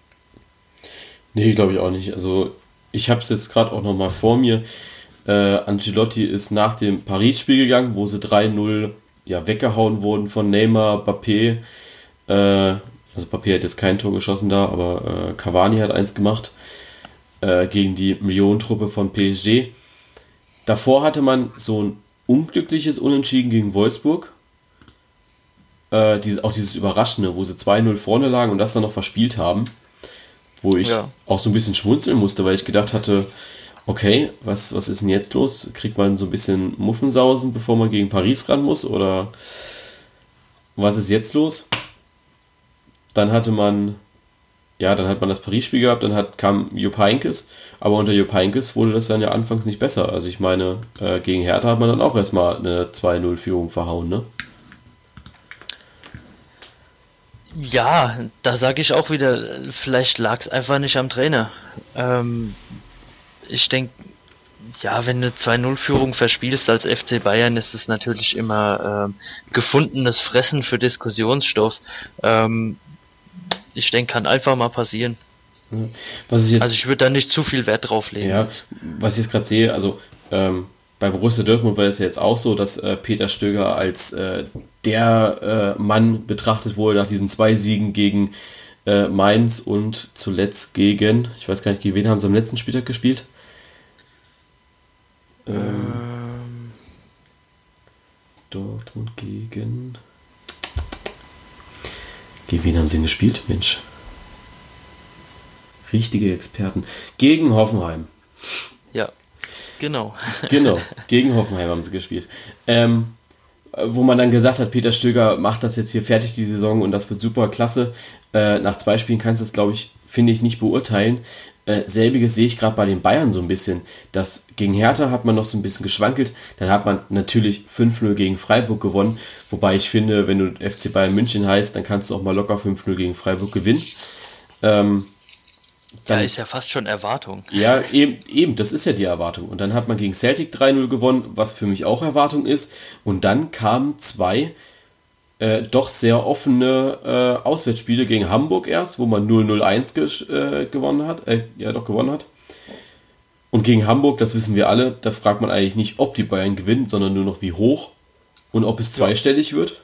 Nee, glaube ich auch nicht. Also ich habe es jetzt gerade auch nochmal vor mir. Äh, Ancelotti ist nach dem Paris-Spiel gegangen, wo sie 3-0 ja, weggehauen wurden von Neymar, Bappé. Äh, also Bappé hat jetzt kein Tor geschossen da, aber äh, Cavani hat eins gemacht äh, gegen die Millionentruppe von PSG. Davor hatte man so ein unglückliches Unentschieden gegen Wolfsburg. Äh, dieses, auch dieses Überraschende, wo sie 2-0 vorne lagen und das dann noch verspielt haben. Wo ich ja. auch so ein bisschen schmunzeln musste, weil ich gedacht hatte, okay, was, was ist denn jetzt los? Kriegt man so ein bisschen Muffensausen, bevor man gegen Paris ran muss? Oder was ist jetzt los? Dann hatte man ja, dann hat man das Paris-Spiel gehabt, dann hat, kam Jupp Heynckes, aber unter Jupp Heynckes wurde das dann ja anfangs nicht besser. Also ich meine, äh, gegen Hertha hat man dann auch erstmal eine 2-0-Führung verhauen, ne? Ja, da sage ich auch wieder, vielleicht lag es einfach nicht am Trainer. Ähm, ich denke, ja, wenn du 2-0-Führung verspielst als FC Bayern, ist es natürlich immer ähm, gefundenes Fressen für Diskussionsstoff. Ähm, ich denke, kann einfach mal passieren. Was ich jetzt, also ich würde da nicht zu viel Wert drauf legen. Ja, was ich jetzt gerade sehe, also ähm, bei Borussia Dortmund war es ja jetzt auch so, dass äh, Peter Stöger als äh, der äh, Mann betrachtet wurde nach diesen zwei Siegen gegen äh, Mainz und zuletzt gegen, ich weiß gar nicht, gegen wen haben sie am letzten Spieltag gespielt? Ähm, ähm. Dortmund gegen gegen wen haben sie gespielt? Mensch. Richtige Experten. Gegen Hoffenheim. Ja, genau. genau, <laughs> gegen Hoffenheim haben sie gespielt. Ähm, wo man dann gesagt hat, Peter Stöger macht das jetzt hier fertig, die Saison, und das wird super klasse. Äh, nach zwei Spielen kannst du es, glaube ich, finde ich, nicht beurteilen. Äh, selbiges sehe ich gerade bei den Bayern so ein bisschen. Das gegen Hertha hat man noch so ein bisschen geschwankelt. Dann hat man natürlich 5-0 gegen Freiburg gewonnen. Wobei ich finde, wenn du FC Bayern München heißt, dann kannst du auch mal locker 5-0 gegen Freiburg gewinnen. Ähm, dann, ja, ist ja fast schon Erwartung. Ja, eben, eben, das ist ja die Erwartung. Und dann hat man gegen Celtic 3-0 gewonnen, was für mich auch Erwartung ist. Und dann kamen zwei äh, doch sehr offene äh, Auswärtsspiele gegen Hamburg erst, wo man 0-0-1 äh, gewonnen hat, äh, ja doch gewonnen hat. Und gegen Hamburg, das wissen wir alle, da fragt man eigentlich nicht, ob die Bayern gewinnen, sondern nur noch wie hoch und ob es zweistellig ja. wird.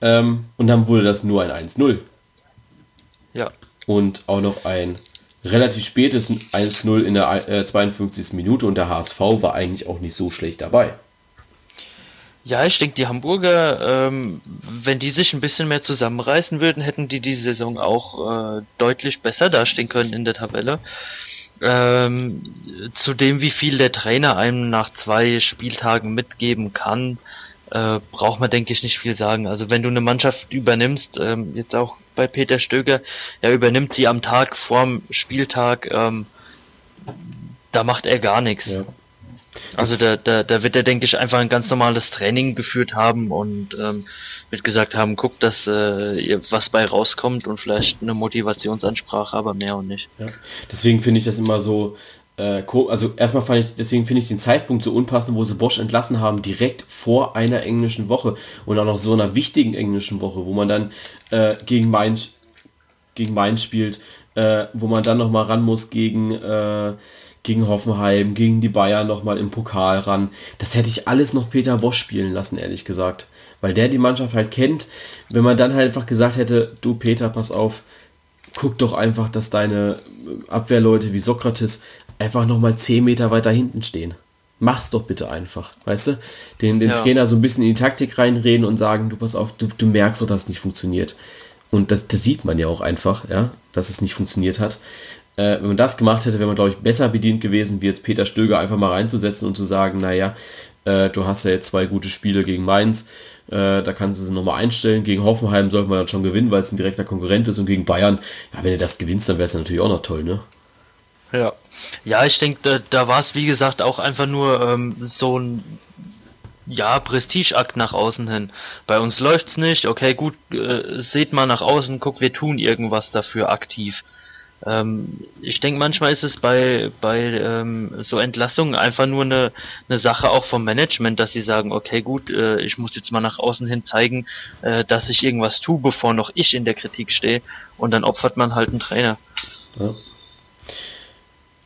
Ähm, und dann wurde das nur ein 1-0. Ja. Und auch noch ein relativ spätes 1-0 in der äh, 52. Minute und der HSV war eigentlich auch nicht so schlecht dabei. Ja, ich denke, die Hamburger, ähm, wenn die sich ein bisschen mehr zusammenreißen würden, hätten die die Saison auch äh, deutlich besser dastehen können in der Tabelle. Ähm, zu dem, wie viel der Trainer einem nach zwei Spieltagen mitgeben kann, äh, braucht man, denke ich, nicht viel sagen. Also wenn du eine Mannschaft übernimmst, ähm, jetzt auch bei Peter Stöger, er übernimmt sie am Tag vorm Spieltag, ähm, da macht er gar nichts. Ja. Also da, da, da wird er, denke ich, einfach ein ganz normales Training geführt haben und ähm, wird gesagt haben, guckt, dass äh, was bei rauskommt und vielleicht eine Motivationsansprache, aber mehr und nicht. Ja. Deswegen finde ich das immer so, äh, also erstmal fand ich, deswegen finde ich den Zeitpunkt so unpassend, wo sie Bosch entlassen haben, direkt vor einer englischen Woche und auch noch so einer wichtigen englischen Woche, wo man dann äh, gegen Mainz gegen Mainz spielt, äh, wo man dann nochmal ran muss gegen, äh, gegen Hoffenheim, gegen die Bayern nochmal im Pokal ran. Das hätte ich alles noch Peter Bosch spielen lassen, ehrlich gesagt. Weil der die Mannschaft halt kennt. Wenn man dann halt einfach gesagt hätte, du Peter, pass auf, guck doch einfach, dass deine Abwehrleute wie Sokrates einfach nochmal 10 Meter weiter hinten stehen. Mach's doch bitte einfach, weißt du? Den, den ja. Trainer so ein bisschen in die Taktik reinreden und sagen, du pass auf, du, du merkst doch, dass es nicht funktioniert. Und das, das sieht man ja auch einfach, ja, dass es nicht funktioniert hat. Äh, wenn man das gemacht hätte, wäre man, glaube ich, besser bedient gewesen, wie jetzt Peter Stöger einfach mal reinzusetzen und zu sagen, naja, äh, du hast ja jetzt zwei gute Spiele gegen Mainz, äh, da kannst du sie nochmal einstellen. Gegen Hoffenheim sollte man dann schon gewinnen, weil es ein direkter Konkurrent ist und gegen Bayern, ja, wenn du das gewinnst, dann wäre es natürlich auch noch toll, ne? Ja. Ja, ich denke, da, da war es wie gesagt auch einfach nur ähm, so ein ja, Prestigeakt nach außen hin. Bei uns läuft's nicht, okay, gut, äh, seht mal nach außen, guck, wir tun irgendwas dafür aktiv. Ähm, ich denke, manchmal ist es bei, bei ähm, so Entlassungen einfach nur eine, eine Sache auch vom Management, dass sie sagen, okay, gut, äh, ich muss jetzt mal nach außen hin zeigen, äh, dass ich irgendwas tue, bevor noch ich in der Kritik stehe. Und dann opfert man halt einen Trainer. Ja.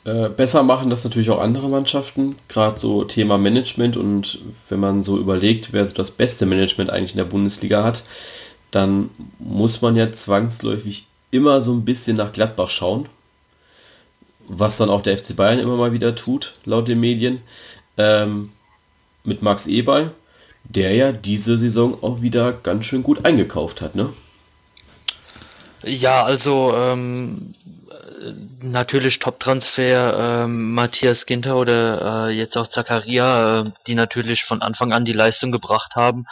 Äh, besser machen das natürlich auch andere Mannschaften, gerade so Thema Management und wenn man so überlegt, wer so das beste Management eigentlich in der Bundesliga hat, dann muss man ja zwangsläufig immer so ein bisschen nach Gladbach schauen, was dann auch der FC Bayern immer mal wieder tut, laut den Medien, ähm, mit Max Eberl, der ja diese Saison auch wieder ganz schön gut eingekauft hat, ne? Ja, also ähm, natürlich Top-Transfer ähm, Matthias Ginter oder äh, jetzt auch Zakaria, äh, die natürlich von Anfang an die Leistung gebracht haben.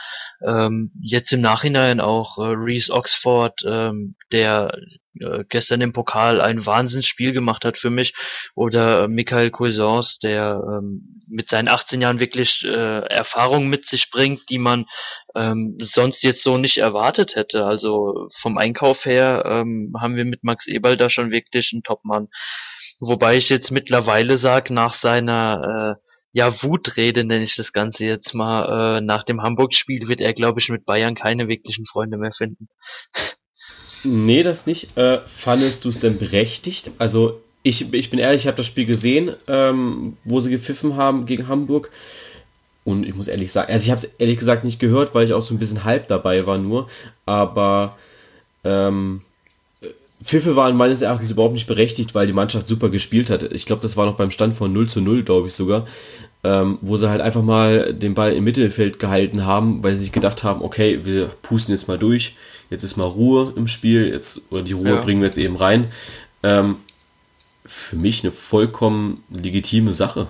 Ähm, jetzt im Nachhinein auch äh, Reese Oxford, ähm, der äh, gestern im Pokal ein Wahnsinnsspiel gemacht hat für mich. Oder äh, Michael Cuisance, der ähm, mit seinen 18 Jahren wirklich äh, Erfahrungen mit sich bringt, die man ähm, sonst jetzt so nicht erwartet hätte. Also vom Einkauf her ähm, haben wir mit Max Eberl da schon wirklich einen Topmann. Wobei ich jetzt mittlerweile sage, nach seiner äh, ja, Wutrede nenne ich das Ganze jetzt mal, äh, nach dem Hamburg-Spiel wird er, glaube ich, mit Bayern keine wirklichen Freunde mehr finden. Nee, das nicht. Äh, fandest du es denn berechtigt? Also, ich, ich bin ehrlich, ich habe das Spiel gesehen, ähm, wo sie gepfiffen haben gegen Hamburg. Und ich muss ehrlich sagen, also ich habe es ehrlich gesagt nicht gehört, weil ich auch so ein bisschen halb dabei war nur. Aber ähm, Pfiffe waren meines Erachtens überhaupt nicht berechtigt, weil die Mannschaft super gespielt hat. Ich glaube, das war noch beim Stand von 0 zu 0, glaube ich sogar. Ähm, wo sie halt einfach mal den Ball im Mittelfeld gehalten haben, weil sie sich gedacht haben, okay, wir pusten jetzt mal durch jetzt ist mal Ruhe im Spiel, jetzt, oder die Ruhe ja. bringen wir jetzt eben rein. Ähm, für mich eine vollkommen legitime Sache.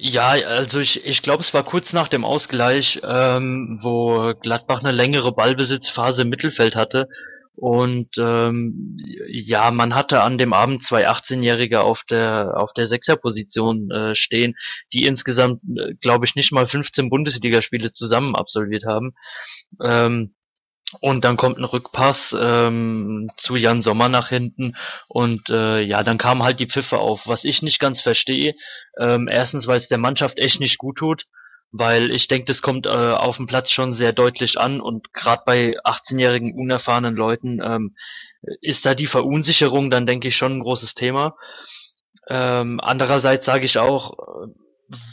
Ja, also ich, ich glaube, es war kurz nach dem Ausgleich, ähm, wo Gladbach eine längere Ballbesitzphase im Mittelfeld hatte. Und ähm, ja, man hatte an dem Abend zwei 18-Jährige auf der auf der Sechserposition äh, stehen, die insgesamt, äh, glaube ich, nicht mal 15 Bundesligaspiele zusammen absolviert haben. Ähm, und dann kommt ein Rückpass ähm, zu Jan Sommer nach hinten und äh, ja, dann kamen halt die Pfiffe auf. Was ich nicht ganz verstehe, ähm, erstens, weil es der Mannschaft echt nicht gut tut, weil ich denke, das kommt äh, auf dem Platz schon sehr deutlich an und gerade bei 18-jährigen unerfahrenen Leuten ähm, ist da die Verunsicherung dann, denke ich, schon ein großes Thema. Ähm, andererseits sage ich auch,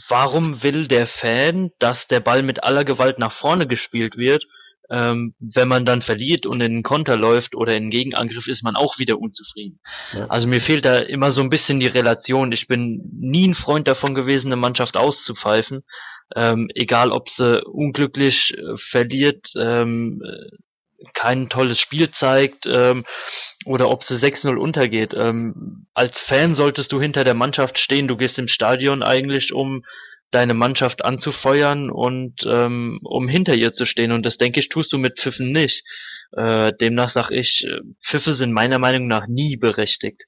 warum will der Fan, dass der Ball mit aller Gewalt nach vorne gespielt wird? Ähm, wenn man dann verliert und in den Konter läuft oder in den Gegenangriff, ist man auch wieder unzufrieden. Ja. Also mir fehlt da immer so ein bisschen die Relation. Ich bin nie ein Freund davon gewesen, eine Mannschaft auszupfeifen. Ähm, egal, ob sie unglücklich äh, verliert, ähm, kein tolles Spiel zeigt ähm, oder ob sie 6-0 untergeht. Ähm, als Fan solltest du hinter der Mannschaft stehen. Du gehst im Stadion eigentlich, um deine Mannschaft anzufeuern und ähm, um hinter ihr zu stehen. Und das denke ich, tust du mit Pfiffen nicht. Äh, demnach sage ich, äh, Pfiffe sind meiner Meinung nach nie berechtigt.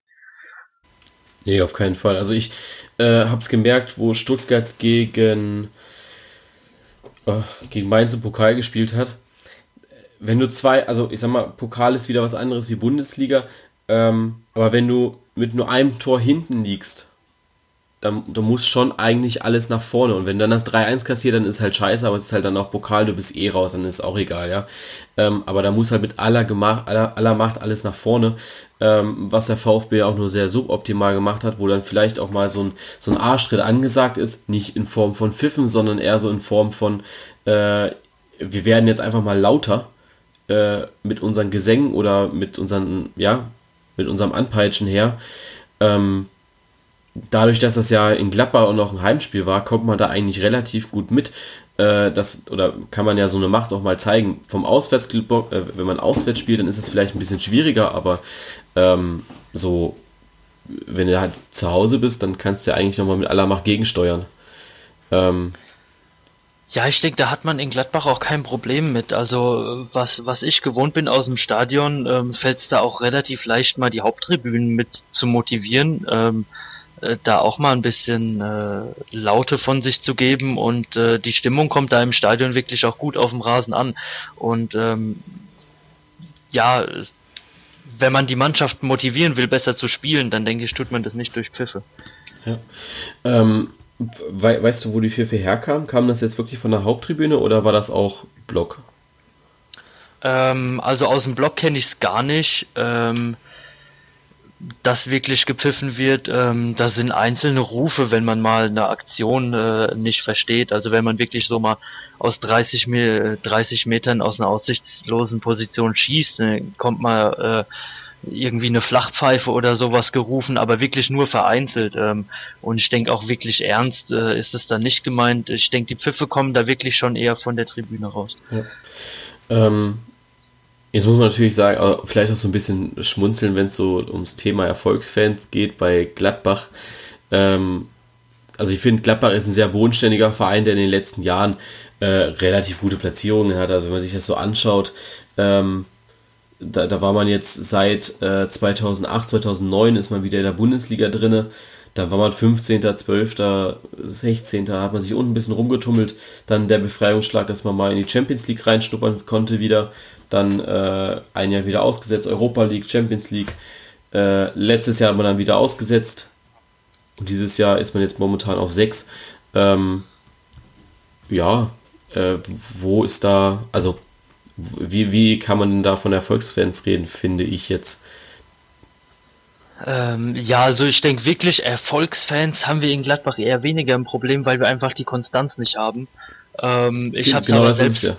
Nee, auf keinen Fall. Also ich äh, habe es gemerkt, wo Stuttgart gegen, äh, gegen Mainz im Pokal gespielt hat. Wenn du zwei, also ich sag mal, Pokal ist wieder was anderes wie Bundesliga, ähm, aber wenn du mit nur einem Tor hinten liegst da, da muss schon eigentlich alles nach vorne. Und wenn dann das 3-1 kassiert, dann ist halt scheiße, aber es ist halt dann auch Pokal, du bist eh raus, dann ist auch egal, ja. Ähm, aber da muss halt mit aller, Gemach, aller, aller Macht alles nach vorne, ähm, was der VfB auch nur sehr suboptimal gemacht hat, wo dann vielleicht auch mal so ein, so ein Arschtritt angesagt ist, nicht in Form von Pfiffen, sondern eher so in Form von, äh, wir werden jetzt einfach mal lauter äh, mit unseren Gesängen oder mit unseren, ja, mit unserem Anpeitschen her. Ähm, dadurch, dass das ja in Gladbach auch noch ein Heimspiel war, kommt man da eigentlich relativ gut mit. Äh, das, oder kann man ja so eine Macht auch mal zeigen. Vom Auswärtsblock, äh, wenn man auswärts spielt, dann ist das vielleicht ein bisschen schwieriger, aber ähm, so, wenn du halt zu Hause bist, dann kannst du ja eigentlich nochmal mit aller Macht gegensteuern. Ähm, ja, ich denke, da hat man in Gladbach auch kein Problem mit. Also was, was ich gewohnt bin aus dem Stadion, ähm, fällt es da auch relativ leicht, mal die Haupttribünen mit zu motivieren. Ähm, äh, da auch mal ein bisschen äh, Laute von sich zu geben und äh, die Stimmung kommt da im Stadion wirklich auch gut auf dem Rasen an. Und ähm, ja, wenn man die Mannschaft motivieren will, besser zu spielen, dann denke ich, tut man das nicht durch Pfiffe. Ja. Ähm, we weißt du, wo die Pfiffe herkamen? Kam das jetzt wirklich von der Haupttribüne oder war das auch Block? Ähm, also aus dem Block kenne ich es gar nicht. Ähm, das wirklich gepfiffen wird, ähm, das sind einzelne Rufe, wenn man mal eine Aktion äh, nicht versteht. Also wenn man wirklich so mal aus 30, 30 Metern aus einer aussichtslosen Position schießt, dann kommt mal äh, irgendwie eine Flachpfeife oder sowas gerufen, aber wirklich nur vereinzelt. Ähm, und ich denke auch wirklich ernst äh, ist es da nicht gemeint. Ich denke, die Pfiffe kommen da wirklich schon eher von der Tribüne raus. Ja. Ähm, Jetzt muss man natürlich sagen, vielleicht auch so ein bisschen schmunzeln, wenn es so ums Thema Erfolgsfans geht bei Gladbach. Ähm, also ich finde, Gladbach ist ein sehr bodenständiger Verein, der in den letzten Jahren äh, relativ gute Platzierungen hat. Also wenn man sich das so anschaut, ähm, da, da, war man jetzt seit äh, 2008, 2009 ist man wieder in der Bundesliga drinne. Da war man 15., 12., 16., da hat man sich unten ein bisschen rumgetummelt. Dann der Befreiungsschlag, dass man mal in die Champions League reinschnuppern konnte wieder dann äh, ein Jahr wieder ausgesetzt, Europa League, Champions League. Äh, letztes Jahr hat man dann wieder ausgesetzt und dieses Jahr ist man jetzt momentan auf 6. Ähm, ja, äh, wo ist da, also wie, wie kann man denn da von Erfolgsfans reden, finde ich jetzt? Ähm, ja, also ich denke wirklich, Erfolgsfans haben wir in Gladbach eher weniger ein Problem, weil wir einfach die Konstanz nicht haben. Ähm, ich habe genau aber selbst, ja.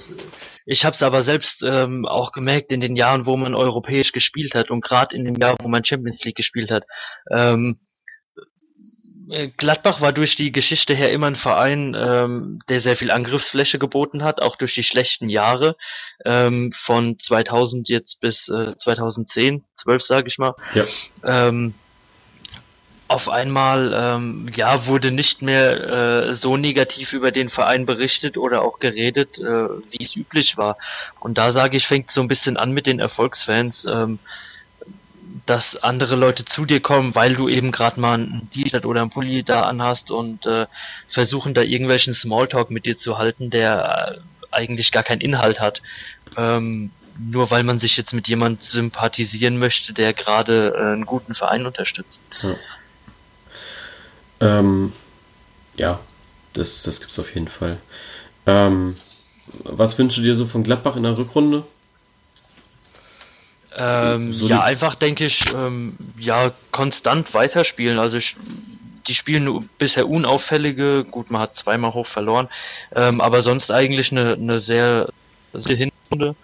Ich habe es aber selbst ähm, auch gemerkt in den Jahren, wo man europäisch gespielt hat und gerade in dem Jahr, wo man Champions League gespielt hat. Ähm, äh, Gladbach war durch die Geschichte her immer ein Verein, ähm, der sehr viel Angriffsfläche geboten hat, auch durch die schlechten Jahre ähm, von 2000 jetzt bis äh, 2010, 12 sage ich mal. Ja. Ähm, auf einmal ähm, ja wurde nicht mehr äh, so negativ über den Verein berichtet oder auch geredet, äh, wie es üblich war. Und da sage ich, fängt so ein bisschen an mit den Erfolgsfans, ähm, dass andere Leute zu dir kommen, weil du eben gerade mal ein T-Shirt oder ein Pulli da anhast und äh, versuchen da irgendwelchen Smalltalk mit dir zu halten, der äh, eigentlich gar keinen Inhalt hat. Ähm, nur weil man sich jetzt mit jemand sympathisieren möchte, der gerade äh, einen guten Verein unterstützt. Ja. Ähm, ja, das, das es auf jeden Fall. Ähm, was wünschst du dir so von Gladbach in der Rückrunde? Ähm, so ja, einfach denke ich, ähm, ja, konstant weiterspielen. Also ich, die spielen bisher unauffällige, gut, man hat zweimal hoch verloren, ähm, aber sonst eigentlich eine, eine sehr, sehr Hinrunde.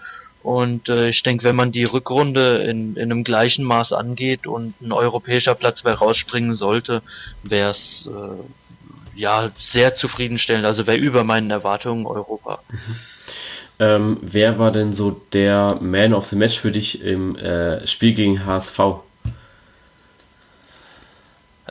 Und äh, ich denke, wenn man die Rückrunde in, in einem gleichen Maß angeht und ein europäischer Platz bei rausspringen sollte, wäre es äh, ja sehr zufriedenstellend. Also wäre über meinen Erwartungen Europa. Mhm. Ähm, wer war denn so der Man of the Match für dich im äh, Spiel gegen HSV?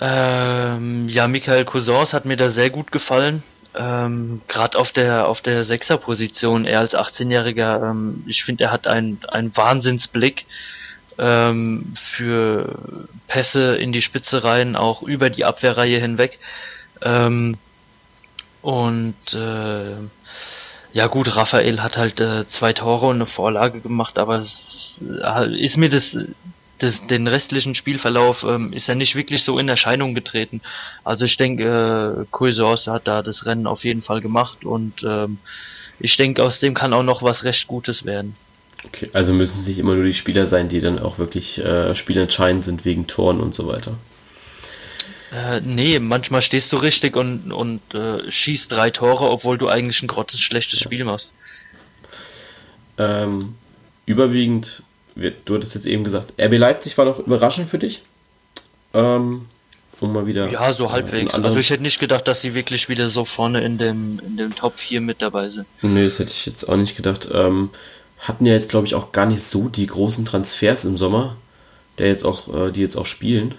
Ähm, ja, Michael Cousins hat mir da sehr gut gefallen ähm, gerade auf der auf der Sechserposition, er als 18-Jähriger, ähm, ich finde, er hat einen einen Wahnsinnsblick ähm, für Pässe in die Spitze rein, auch über die Abwehrreihe hinweg. Ähm, und äh, ja gut, Raphael hat halt äh, zwei Tore und eine Vorlage gemacht, aber es, äh, ist mir das das, den restlichen Spielverlauf ähm, ist er nicht wirklich so in Erscheinung getreten. Also ich denke, äh, Cuisors hat da das Rennen auf jeden Fall gemacht und ähm, ich denke, aus dem kann auch noch was recht Gutes werden. Okay, also müssen es nicht immer nur die Spieler sein, die dann auch wirklich äh, spielentscheidend sind wegen Toren und so weiter. Äh, nee, manchmal stehst du richtig und, und äh, schießt drei Tore, obwohl du eigentlich ein grottes schlechtes Spiel machst. Ähm, überwiegend, du hattest jetzt eben gesagt, RB Leipzig war doch überraschend für dich. Ähm, um mal wieder. Ja, so halbwegs. Äh, also ich hätte nicht gedacht, dass sie wirklich wieder so vorne in dem, in dem Top 4 mit dabei sind. Nee, das hätte ich jetzt auch nicht gedacht. Ähm, hatten ja jetzt, glaube ich, auch gar nicht so die großen Transfers im Sommer, der jetzt auch, äh, die jetzt auch spielen.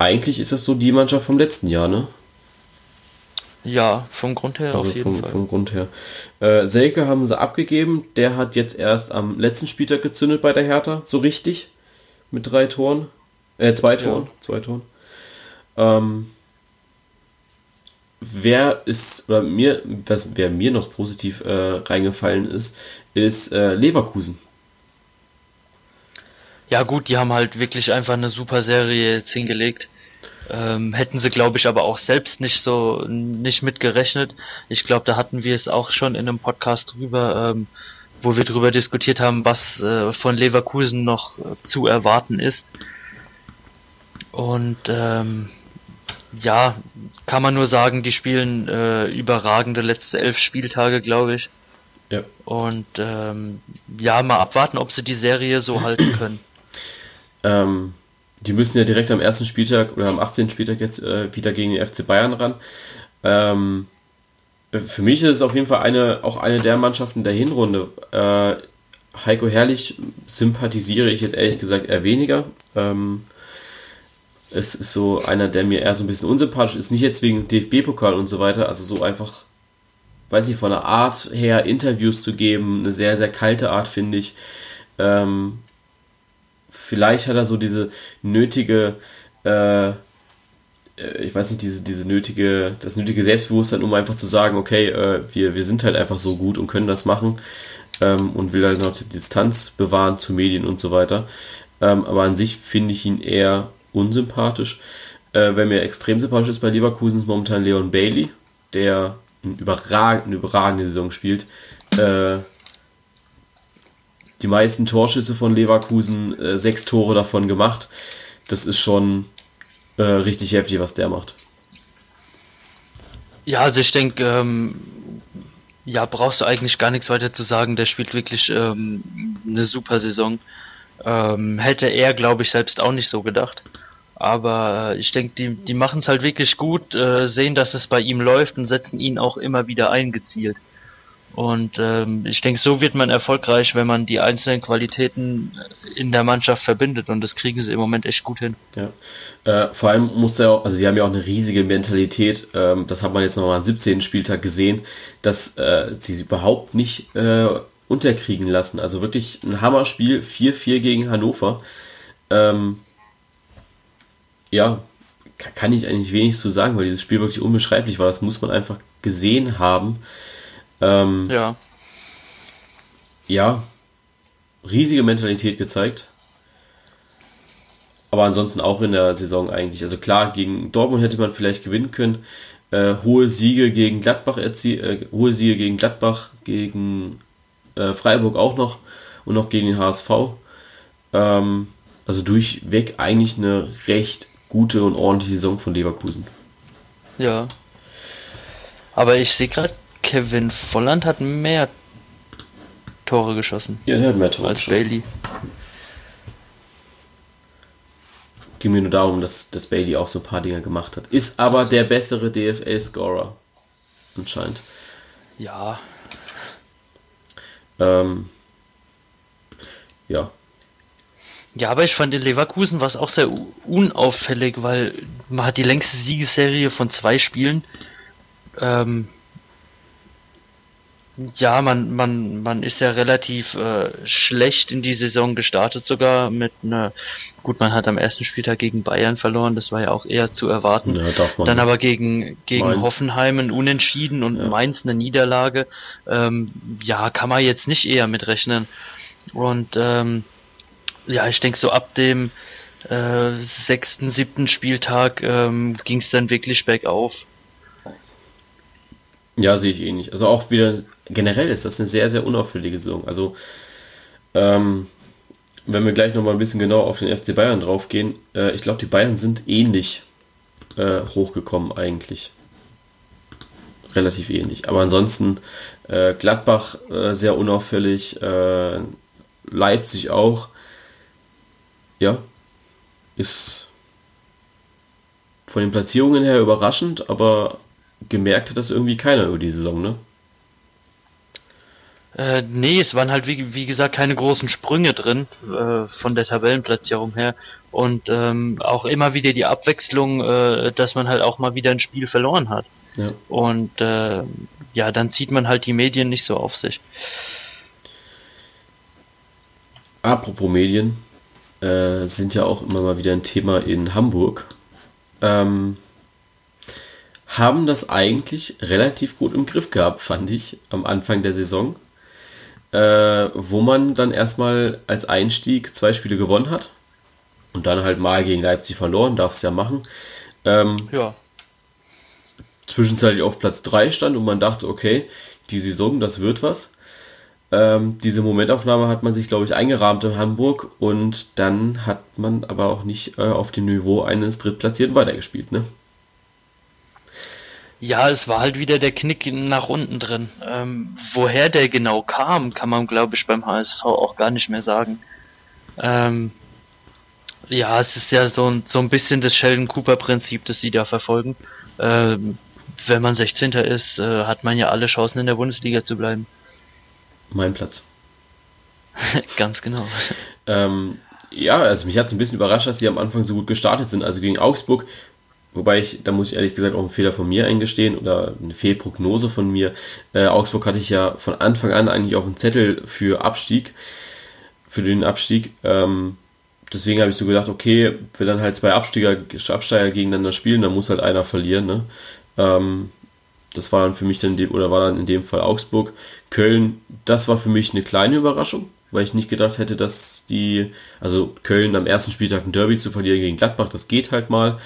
Eigentlich ist das so die Mannschaft vom letzten Jahr, ne? Ja, vom Grund her also auf jeden vom, Fall. Vom Grund her. Äh, Selke haben sie abgegeben. Der hat jetzt erst am letzten Spieltag gezündet bei der Hertha, so richtig. Mit drei Toren. Äh, zwei Toren. Ja. Zwei Toren. Ähm, wer ist, oder mir, was, wer mir noch positiv äh, reingefallen ist, ist äh, Leverkusen. Ja gut, die haben halt wirklich einfach eine super Serie jetzt hingelegt. Ähm, hätten sie, glaube ich, aber auch selbst nicht so nicht mitgerechnet. Ich glaube, da hatten wir es auch schon in einem Podcast drüber, ähm, wo wir drüber diskutiert haben, was äh, von Leverkusen noch äh, zu erwarten ist. Und ähm, ja, kann man nur sagen, die spielen äh, überragende letzte elf Spieltage, glaube ich. Ja. Und ähm, ja, mal abwarten, ob sie die Serie so halten können. Ähm, die müssen ja direkt am ersten Spieltag oder am 18. Spieltag jetzt äh, wieder gegen den FC Bayern ran. Ähm, für mich ist es auf jeden Fall eine, auch eine der Mannschaften der Hinrunde. Äh, Heiko Herrlich sympathisiere ich jetzt ehrlich gesagt eher weniger. Ähm, es ist so einer, der mir eher so ein bisschen unsympathisch ist. Nicht jetzt wegen DFB-Pokal und so weiter, also so einfach, weiß nicht, von der Art her Interviews zu geben, eine sehr, sehr kalte Art, finde ich. Ähm, vielleicht hat er so diese nötige, äh, äh, ich weiß nicht, diese, diese nötige, das nötige Selbstbewusstsein, um einfach zu sagen, okay, äh, wir, wir sind halt einfach so gut und können das machen ähm, und will halt noch die Distanz bewahren zu Medien und so weiter. Ähm, aber an sich finde ich ihn eher unsympathisch. Äh, wer mir extrem sympathisch ist bei Leverkusen ist momentan Leon Bailey, der eine überragende, überragende Saison spielt. Äh, die meisten Torschüsse von Leverkusen, äh, sechs Tore davon gemacht. Das ist schon äh, richtig heftig, was der macht. Ja, also ich denke, ähm, ja, brauchst du eigentlich gar nichts weiter zu sagen. Der spielt wirklich ähm, eine super Saison. Ähm, hätte er, glaube ich, selbst auch nicht so gedacht. Aber äh, ich denke, die, die machen es halt wirklich gut, äh, sehen, dass es bei ihm läuft und setzen ihn auch immer wieder eingezielt. Und ähm, ich denke, so wird man erfolgreich, wenn man die einzelnen Qualitäten in der Mannschaft verbindet. Und das kriegen sie im Moment echt gut hin. Ja. Äh, vor allem muss er auch, also die haben ja auch eine riesige Mentalität. Ähm, das hat man jetzt nochmal am 17. Spieltag gesehen, dass äh, sie überhaupt nicht äh, unterkriegen lassen. Also wirklich ein Hammerspiel, 4-4 gegen Hannover. Ähm, ja, kann ich eigentlich wenig zu sagen, weil dieses Spiel wirklich unbeschreiblich war. Das muss man einfach gesehen haben. Ähm, ja. Ja, riesige Mentalität gezeigt. Aber ansonsten auch in der Saison eigentlich. Also klar, gegen Dortmund hätte man vielleicht gewinnen können. Äh, hohe Siege gegen Gladbach äh, hohe Siege gegen Gladbach, gegen äh, Freiburg auch noch und noch gegen den HSV. Ähm, also durchweg eigentlich eine recht gute und ordentliche Saison von Leverkusen. Ja. Aber ich sehe gerade, Kevin Volland hat mehr Tore geschossen. Ja, der hat mehr Tore als geschossen. Bailey. Ging mir nur darum, dass, dass Bailey auch so ein paar Dinge gemacht hat. Ist aber der bessere DFL-Scorer. Anscheinend. Ja. Ähm, ja. Ja, aber ich fand in Leverkusen war es auch sehr unauffällig, weil man hat die längste Siegesserie von zwei Spielen. Ähm, ja, man, man, man ist ja relativ äh, schlecht in die Saison gestartet, sogar mit einer. Gut, man hat am ersten Spieltag gegen Bayern verloren, das war ja auch eher zu erwarten. Ja, darf man Dann aber gegen, gegen Mainz. Hoffenheim ein Unentschieden und ja. Mainz eine Niederlage. Ähm, ja, kann man jetzt nicht eher mitrechnen. Und ähm, ja, ich denke so ab dem äh, sechsten, siebten Spieltag ähm, ging es dann wirklich bergauf. Ja, sehe ich eh nicht. Also auch wieder generell ist das eine sehr, sehr unauffällige Saison. Also ähm, wenn wir gleich nochmal ein bisschen genau auf den FC Bayern draufgehen, äh, ich glaube, die Bayern sind ähnlich äh, hochgekommen eigentlich. Relativ ähnlich. Aber ansonsten äh, Gladbach äh, sehr unauffällig, äh, Leipzig auch. Ja, ist von den Platzierungen her überraschend, aber gemerkt hat das irgendwie keiner über die Saison, ne? Äh, nee, es waren halt wie, wie gesagt keine großen Sprünge drin äh, von der Tabellenplatzierung her und ähm, auch immer wieder die Abwechslung, äh, dass man halt auch mal wieder ein Spiel verloren hat. Ja. Und äh, ja, dann zieht man halt die Medien nicht so auf sich. Apropos Medien, äh, sind ja auch immer mal wieder ein Thema in Hamburg. Ähm, haben das eigentlich relativ gut im Griff gehabt, fand ich, am Anfang der Saison äh, wo man dann erstmal als Einstieg zwei Spiele gewonnen hat und dann halt mal gegen Leipzig verloren, darf es ja machen. Ähm, ja. Zwischenzeitlich auf Platz 3 stand und man dachte, okay, die Saison, das wird was. Ähm, diese Momentaufnahme hat man sich, glaube ich, eingerahmt in Hamburg und dann hat man aber auch nicht äh, auf dem Niveau eines Drittplatzierten weitergespielt, ne? Ja, es war halt wieder der Knick nach unten drin. Ähm, woher der genau kam, kann man, glaube ich, beim HSV auch gar nicht mehr sagen. Ähm, ja, es ist ja so ein, so ein bisschen das Sheldon Cooper-Prinzip, das sie da verfolgen. Ähm, wenn man 16. ist, äh, hat man ja alle Chancen in der Bundesliga zu bleiben. Mein Platz. <laughs> Ganz genau. Ähm, ja, also mich hat es ein bisschen überrascht, dass sie am Anfang so gut gestartet sind. Also gegen Augsburg Wobei ich, da muss ich ehrlich gesagt auch einen Fehler von mir eingestehen oder eine Fehlprognose von mir. Äh, Augsburg hatte ich ja von Anfang an eigentlich auf dem Zettel für Abstieg, für den Abstieg. Ähm, deswegen habe ich so gedacht, okay, wenn dann halt zwei Absteiger, Absteiger gegeneinander spielen, dann muss halt einer verlieren. Ne? Ähm, das war dann für mich dann, dem, oder war dann in dem Fall Augsburg. Köln, das war für mich eine kleine Überraschung, weil ich nicht gedacht hätte, dass die, also Köln am ersten Spieltag ein Derby zu verlieren gegen Gladbach, das geht halt mal.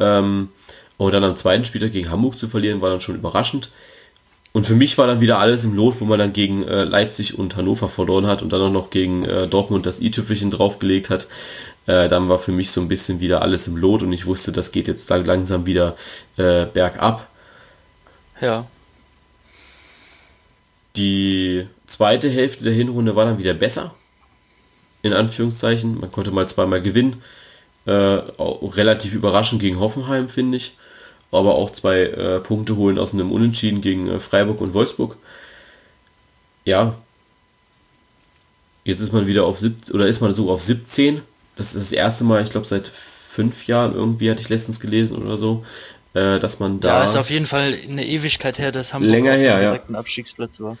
Ähm, und dann am zweiten Spieltag gegen Hamburg zu verlieren, war dann schon überraschend. Und für mich war dann wieder alles im Lot, wo man dann gegen äh, Leipzig und Hannover verloren hat und dann auch noch gegen äh, Dortmund das i-Tüpfelchen draufgelegt hat. Äh, dann war für mich so ein bisschen wieder alles im Lot und ich wusste, das geht jetzt dann langsam wieder äh, bergab. Ja. Die zweite Hälfte der Hinrunde war dann wieder besser. In Anführungszeichen. Man konnte mal zweimal gewinnen. Äh, relativ überraschend gegen Hoffenheim, finde ich. Aber auch zwei äh, Punkte holen aus einem Unentschieden gegen äh, Freiburg und Wolfsburg. Ja. Jetzt ist man wieder auf 17, oder ist man so auf 17. Das ist das erste Mal, ich glaube, seit fünf Jahren irgendwie hatte ich letztens gelesen oder so, äh, dass man da. Ja, ist auf jeden Fall eine Ewigkeit her, dass Hamburg länger her, ja. Abstiegsplatz war.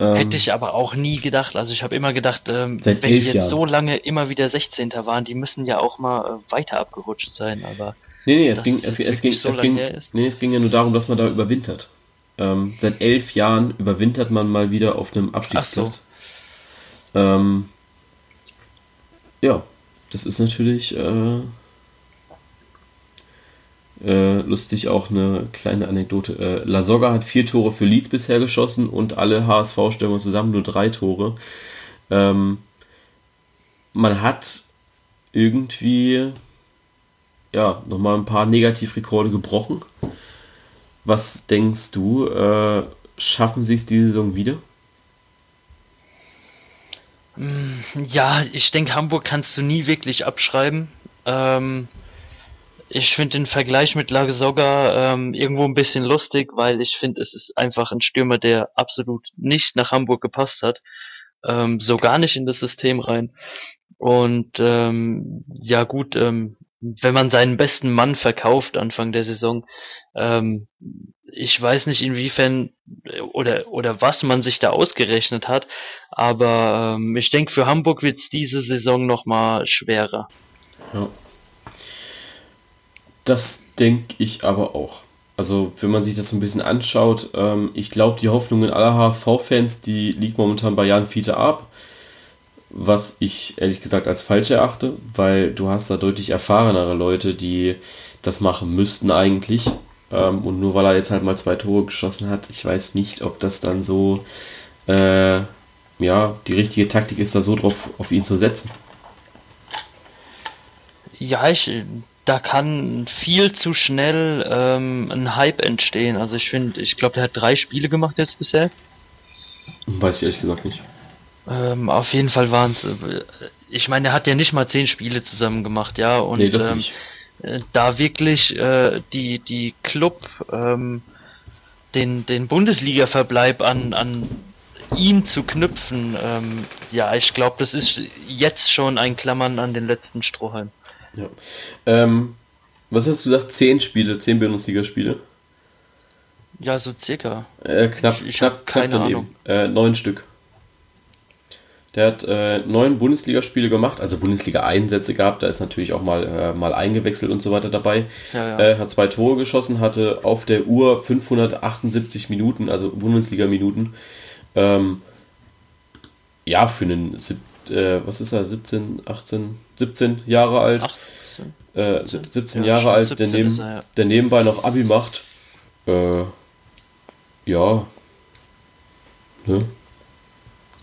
Ähm, Hätte ich aber auch nie gedacht. Also ich habe immer gedacht, ähm, wenn die jetzt Jahren. so lange immer wieder 16. waren, die müssen ja auch mal äh, weiter abgerutscht sein, aber. Nee, nee, es ging, es, es, ging, so es, ging, nee, es ging ja nur darum, dass man da überwintert. Ähm, seit elf Jahren überwintert man mal wieder auf einem Abstiegsplatz. So. Ähm, ja, das ist natürlich äh, äh, lustig auch eine kleine Anekdote. Äh, La Soga hat vier Tore für Leeds bisher geschossen und alle HSV-Stürmer zusammen nur drei Tore. Ähm, man hat irgendwie ja nochmal ein paar Negativrekorde gebrochen. Was denkst du? Äh, schaffen sie es diese Saison wieder? Ja, ich denke, Hamburg kannst du nie wirklich abschreiben. Ähm, ich finde den Vergleich mit Lagesoga ähm, irgendwo ein bisschen lustig, weil ich finde, es ist einfach ein Stürmer, der absolut nicht nach Hamburg gepasst hat. Ähm, so gar nicht in das System rein. Und ähm, ja gut, ähm, wenn man seinen besten Mann verkauft Anfang der Saison, ähm, ich weiß nicht inwiefern oder oder was man sich da ausgerechnet hat, aber ähm, ich denke für Hamburg wird es diese Saison noch mal schwerer. Ja. Das denke ich aber auch. Also, wenn man sich das so ein bisschen anschaut, ähm, ich glaube, die Hoffnungen aller HSV-Fans, die liegt momentan bei Jan Fiete ab. was ich ehrlich gesagt als falsch erachte, weil du hast da deutlich erfahrenere Leute, die das machen müssten eigentlich. Ähm, und nur weil er jetzt halt mal zwei Tore geschossen hat, ich weiß nicht, ob das dann so äh, ja, die richtige Taktik ist, da so drauf auf ihn zu setzen. Ja, ich, da kann viel zu schnell ähm, ein Hype entstehen. Also ich finde, ich glaube, der hat drei Spiele gemacht jetzt bisher. Weiß ich ehrlich gesagt nicht. Ähm, auf jeden Fall waren es. Äh, ich meine, er hat ja nicht mal zehn Spiele zusammen gemacht, ja. Und nee, das ähm, nicht. Äh, da wirklich äh, die die Club ähm, den den Bundesliga-Verbleib an an ihn zu knüpfen, ähm, ja, ich glaube, das ist jetzt schon ein Klammern an den letzten Strohhalm. Ja. Ähm, was hast du gesagt? Zehn Spiele, zehn Bundesligaspiele? Ja, so circa. Äh, knapp, ich, ich knapp, keine knapp Ahnung. Äh, neun Stück. Der hat äh, neun Bundesligaspiele gemacht, also Bundesliga-Einsätze gehabt, da ist natürlich auch mal, äh, mal eingewechselt und so weiter dabei. Ja, ja. Äh, hat zwei Tore geschossen, hatte auf der Uhr 578 Minuten, also Bundesliga-Minuten. Ähm, ja, für einen, äh, was ist er, 17, 18, 17 Jahre alt. 18. Äh, 17 ja, Jahre alt, 17 der, neben, er, ja. der nebenbei noch Abi macht. Äh, ja. Ne?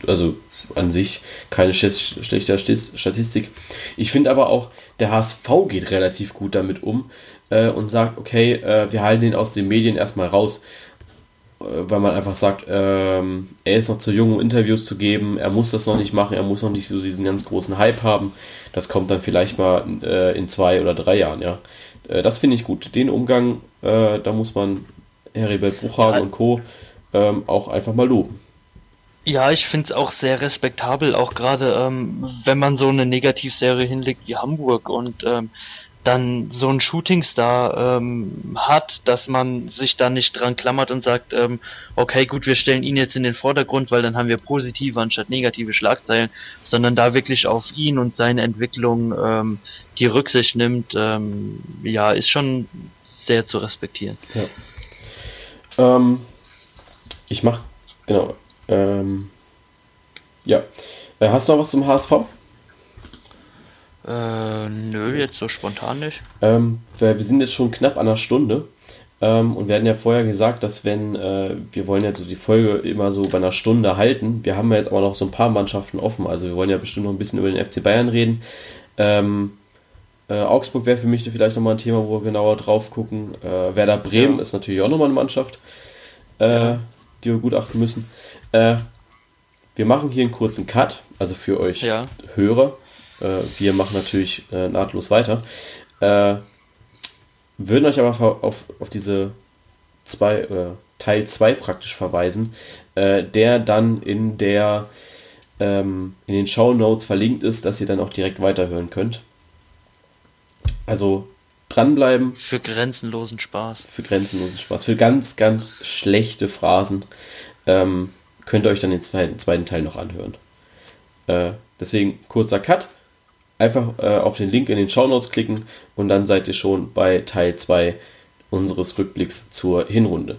Also an sich keine schlechte Statistik. Ich finde aber auch, der HSV geht relativ gut damit um äh, und sagt, okay, äh, wir halten ihn aus den Medien erstmal raus, weil man einfach sagt, ähm, er ist noch zu jung, um Interviews zu geben, er muss das noch nicht machen, er muss noch nicht so diesen ganz großen Hype haben. Das kommt dann vielleicht mal äh, in zwei oder drei Jahren, ja. Äh, das finde ich gut. Den Umgang, äh, da muss man Heribert Bruchhagen ja. und Co. Ähm, auch einfach mal loben. Ja, ich finde es auch sehr respektabel, auch gerade ähm, wenn man so eine Negativserie hinlegt wie Hamburg und ähm, dann so ein Shootingstar ähm, hat, dass man sich da nicht dran klammert und sagt, ähm, okay, gut, wir stellen ihn jetzt in den Vordergrund, weil dann haben wir positive anstatt negative Schlagzeilen, sondern da wirklich auf ihn und seine Entwicklung ähm, die Rücksicht nimmt, ähm, ja, ist schon sehr zu respektieren. Ja. Ähm, ich mach, genau, ähm, ja. Äh, hast du noch was zum HSV? Äh, nö, jetzt so spontan nicht. Ähm, wir sind jetzt schon knapp an einer Stunde. Ähm, und wir hatten ja vorher gesagt, dass wenn, äh, wir wollen ja so die Folge immer so bei einer Stunde halten. Wir haben ja jetzt aber noch so ein paar Mannschaften offen. Also wir wollen ja bestimmt noch ein bisschen über den FC Bayern reden. Ähm, äh, Augsburg wäre für mich vielleicht nochmal ein Thema, wo wir genauer drauf gucken. Äh, Werder Bremen ja. ist natürlich auch nochmal eine Mannschaft, äh, ja. die wir gut achten müssen. Äh, wir machen hier einen kurzen Cut, also für euch ja. Hörer. Äh, wir machen natürlich äh, nahtlos weiter. Äh, würden euch aber auf, auf diese zwei, äh, Teil 2 praktisch verweisen, äh, der dann in der ähm, in den Show Notes verlinkt ist, dass ihr dann auch direkt weiterhören könnt. Also dranbleiben. Für grenzenlosen Spaß. Für grenzenlosen Spaß. Für ganz, ganz schlechte Phrasen. Ähm, könnt ihr euch dann den zweiten, zweiten Teil noch anhören. Äh, deswegen kurzer Cut. Einfach äh, auf den Link in den Show Notes klicken und dann seid ihr schon bei Teil 2 unseres Rückblicks zur Hinrunde.